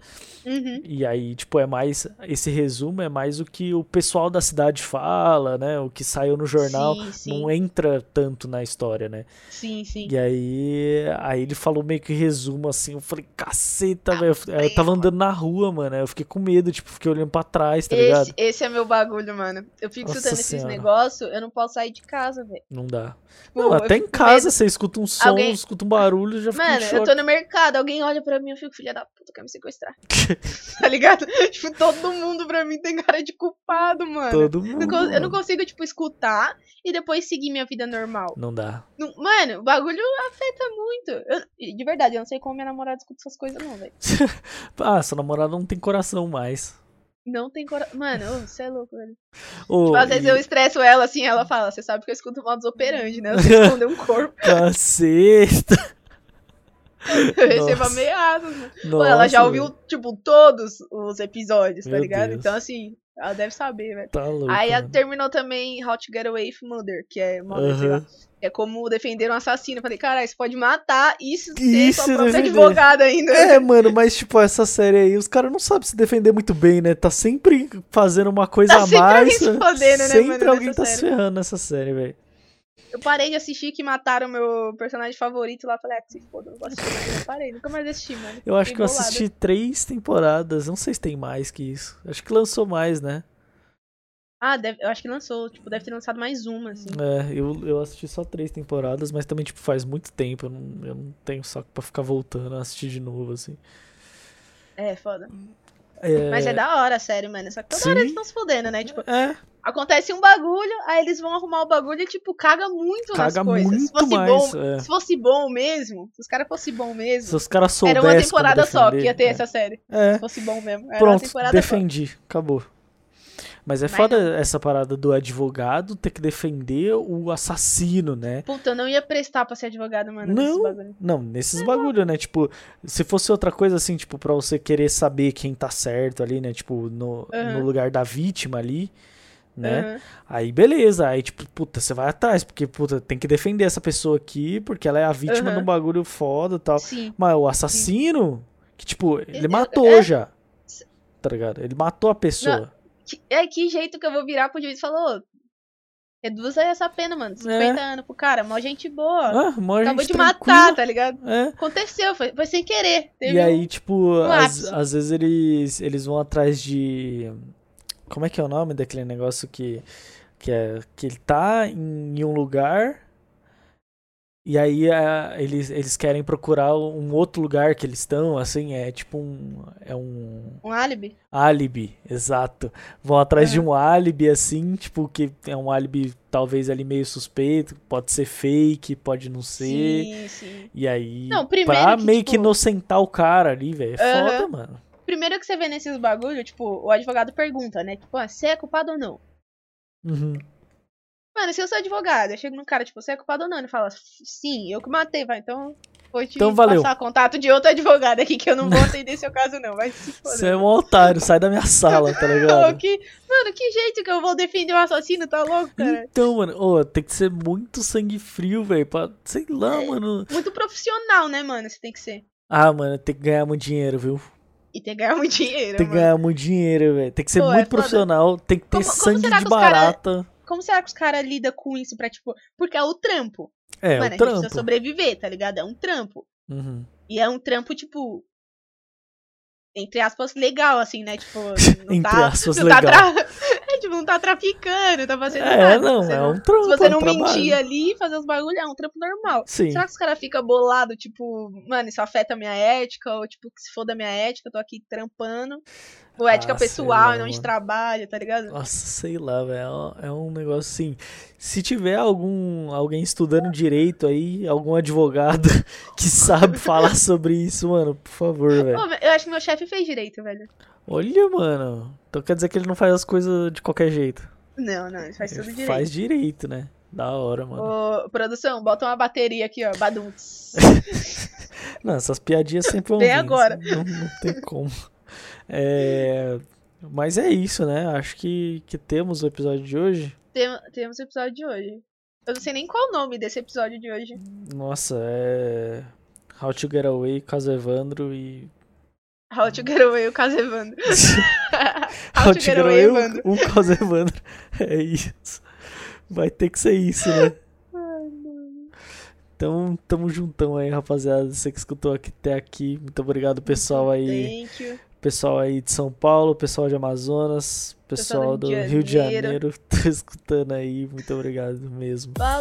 S2: Uhum.
S1: E aí, tipo, é mais. Esse resumo é mais o que o pessoal da cidade fala, né? O que saiu no jornal.
S2: Sim, sim.
S1: Não entra tanto na história, né?
S2: Sim, sim.
S1: E aí, aí ele falou meio que resumo assim. Eu falei, caceta, velho. Eu- tava andando na rua, mano. Eu fiquei com medo, tipo, fiquei olhando pra trás, tá ligado?
S2: Esse, esse é meu bagulho, mano. Eu fico
S1: Nossa
S2: escutando esses
S1: Senhora.
S2: negócios, eu não posso sair de casa, velho.
S1: Não dá.
S2: Tipo,
S1: Não, até em casa
S2: medo.
S1: você escuta um som,
S2: Alguém-
S1: escuta um barulho, já fica
S2: Mano, eu tô no mercado, alguém olha pra mim, eu fico, filha da puta, quer me sequestrar. (laughs) tá ligado? (laughs) Tipo, todo mundo pra mim tem cara de culpado, mano.
S1: Todo mundo.
S2: não, eu não
S1: mano.
S2: consigo, tipo, escutar e depois seguir minha vida normal.
S1: Não dá.
S2: Não- mano, o bagulho afeta muito. Eu- de verdade, eu não sei como minha namorada escuta essas coisas, não, velho. (laughs)
S1: Ah, sua namorada não tem coração mais.
S2: Não tem coração. Mano, você é louco, velho.
S1: Ô,
S2: Tipo, às vezes
S1: e-
S2: eu estresso ela assim, ela fala, você sabe que eu escuto modus operandi, né? Eu sei esconder um corpo. (laughs)
S1: Caceta!
S2: Eu recebo ameaças, mano. Pô,
S1: Nossa,
S2: ela já ouviu, tipo, todos os episódios, tá ligado?
S1: Deus.
S2: Então, assim, ela deve saber, velho.
S1: Tá louco.
S2: Aí a-
S1: mano.
S2: terminou também How to Get Away from Murder, que é uma
S1: Aham.
S2: é como defender um assassino. Eu falei, caralho, você pode matar e ser
S1: Isso,
S2: sua própria
S1: defender.
S2: advogada ainda.
S1: É, mano, mas tipo, essa série aí, os caras não sabem se defender muito bem, né? Tá sempre fazendo uma coisa
S2: Tá
S1: a
S2: sempre
S1: mais.
S2: alguém se fodendo, né,
S1: Sempre
S2: mano,
S1: alguém tá se
S2: série.
S1: ferrando nessa série, velho.
S2: Eu parei de assistir que mataram meu personagem favorito lá. Falei, ah, se foda, não vou assistir mais. Eu parei, nunca mais assisti, mano.
S1: Eu acho
S2: Fiquei
S1: que eu assisti três temporadas. Não sei se tem mais que isso. Acho que lançou mais, né?
S2: Ah, deve- eu acho que lançou. Tipo, deve ter lançado mais uma, assim.
S1: É, eu, eu assisti só três temporadas, mas também, tipo, faz muito tempo. Eu não, eu não tenho saco pra ficar voltando a assistir de novo, assim.
S2: É, foda.
S1: É,
S2: Mas é da hora, a série, mano. Só que toda
S1: Sim.
S2: hora eles estão se fudendo, né? Tipo,
S1: É,
S2: acontece um bagulho, aí eles vão arrumar o bagulho e, tipo, caga muito
S1: caga
S2: nas coisas. se
S1: muito
S2: fosse
S1: mais.
S2: bom,
S1: é.
S2: se fosse bom mesmo, se os caras fossem bom mesmo,
S1: Se os caras
S2: era
S1: soubessem.
S2: uma
S1: como
S2: temporada só que ia ter
S1: é.
S2: essa série.
S1: É,
S2: Se fosse bom mesmo. Era uma
S1: pronto, defendi. Acabou. Mas é
S2: Mas
S1: foda essa parada do advogado ter que defender o assassino, né?
S2: Puta, eu não ia prestar pra ser advogado, mano.
S1: Não.
S2: bagulho.
S1: Não, nesses bagulho, né? Tipo, se fosse outra coisa assim, tipo, pra você querer saber quem tá certo ali, né? Tipo, no,
S2: Aham.
S1: no lugar da vítima ali, né?
S2: Aham.
S1: Aí beleza, aí tipo, puta, você vai atrás, porque, puta, tem que defender essa pessoa aqui, porque ela é a vítima
S2: Aham.
S1: de um bagulho foda e tal.
S2: Sim.
S1: Mas o assassino, que tipo, ele matou
S2: é-
S1: já. Tá ligado? Ele matou a pessoa.
S2: Que, é que jeito que eu vou virar pro juiz e falar, reduz essa pena, mano. 50 anos pro cara, mó gente boa.
S1: Ah, mó
S2: Acabou
S1: gente
S2: de matar,
S1: tranquila.
S2: tá ligado?
S1: É.
S2: Aconteceu, foi, foi sem querer.
S1: E
S2: um-
S1: aí, tipo, às,
S2: lapso.
S1: às vezes eles, eles vão atrás de. Como é que é o nome daquele negócio que. Que é. Que ele tá em, em um lugar. E aí é, eles, eles querem procurar um outro lugar que eles estão, assim, é tipo um. É um.
S2: um álibi.
S1: Álibi, exato. Vão atrás de
S2: Aham.
S1: um álibi, assim, tipo, que é um álibi talvez ali meio suspeito, pode ser fake, pode não ser.
S2: Sim, sim.
S1: E aí,
S2: Não, primeiro
S1: pra
S2: que,
S1: meio que
S2: tipo-
S1: inocentar o cara ali, velho. É
S2: Aham.
S1: foda, mano.
S2: Primeiro que você vê nesses bagulho, tipo, o advogado pergunta, né? Tipo, ah, você é culpado ou não?
S1: Uhum.
S2: Mano, se eu sou advogado, eu chego num cara, tipo, você é culpado ou não? Ele fala, sim, eu que matei, vai, então vou te
S1: Então valeu.
S2: passar contato de outro advogado aqui que eu não vou atender seu caso, não. Vai se foder.
S1: Você é um otário, sai da minha sala, tá ligado? (laughs)
S2: que... Mano, que jeito que eu vou defender o assassino, tá louco, cara?
S1: Então, mano, ô, tem que ser muito sangue frio, velho, pra, sei lá,
S2: É.
S1: mano.
S2: Muito profissional, né, mano? Você tem que ser.
S1: Ah, mano, tem que ganhar muito dinheiro, viu?
S2: E tem que ganhar muito dinheiro,
S1: Tem que
S2: mano.
S1: ganhar muito dinheiro, velho. Tem que ser
S2: Pô, é
S1: muito
S2: foda.
S1: profissional, tem que ter
S2: Como-
S1: sangue de
S2: os cara-
S1: barata.
S2: Como será que os caras lidam com isso pra, tipo... Porque é o trampo.
S1: É,
S2: mano,
S1: o
S2: a gente precisa
S1: trampo.
S2: sobreviver, tá ligado? É um trampo.
S1: Uhum.
S2: E é um trampo, tipo. Entre aspas, legal, assim, né? Tipo, (laughs) não
S1: Entre
S2: tá.
S1: aspas,
S2: não
S1: legal.
S2: Tá tra... (laughs) é, tipo, não tá traficando, tá fazendo
S1: É,
S2: nada.
S1: não,
S2: Você
S1: é um trampo.
S2: Se você
S1: é um
S2: não
S1: trabalho.
S2: mentir ali fazer os bagulho, é um trampo normal.
S1: Sim.
S2: Será que os caras ficam bolados, tipo, mano, isso afeta a minha ética? Ou, tipo, que se for da minha ética, eu tô aqui trampando. Ou ética
S1: Ah,
S2: pessoal
S1: lá,
S2: e não de trabalho, tá ligado?
S1: Nossa, sei lá, velho. é um- É um negócio assim. Se tiver algum alguém estudando direito aí, algum advogado (laughs) que sabe falar sobre isso, mano, por favor, velho.
S2: Eu acho que meu chefe fez direito, velho.
S1: Olha, mano. Então quer dizer que ele não faz as coisas de qualquer jeito.
S2: Não, não, ele faz
S1: Ele
S2: tudo direito.
S1: faz direito, né? Da hora, mano.
S2: Ô, produção, bota uma bateria aqui, ó. Badunts. (laughs)
S1: Não, essas piadinhas sempre vão vir,
S2: agora.
S1: Não, não tem como. É, Mas é isso, né? Acho que, que temos o episódio de hoje.
S2: Tem- temos o episódio de hoje. Eu não sei nem qual o nome desse episódio de hoje.
S1: Nossa, é. How to Get Away, Caso Evandro e.
S2: How to Get Away, o caso Evandro. (laughs)
S1: How to Get Away,
S2: Evandro.
S1: o, o Caso Evandro. É isso. Vai ter que ser isso, né? Então, tamo juntão aí, rapaziada. Você que escutou aqui até aqui. Muito obrigado, pessoal aí.
S2: Thank you.
S1: Pessoal aí de São Paulo, pessoal de Amazonas, pessoal
S2: Pessoal
S1: do
S2: do
S1: Rio de
S2: Janeiro.
S1: Janeiro. (laughs) Tá escutando aí. Muito obrigado mesmo.
S2: Falou.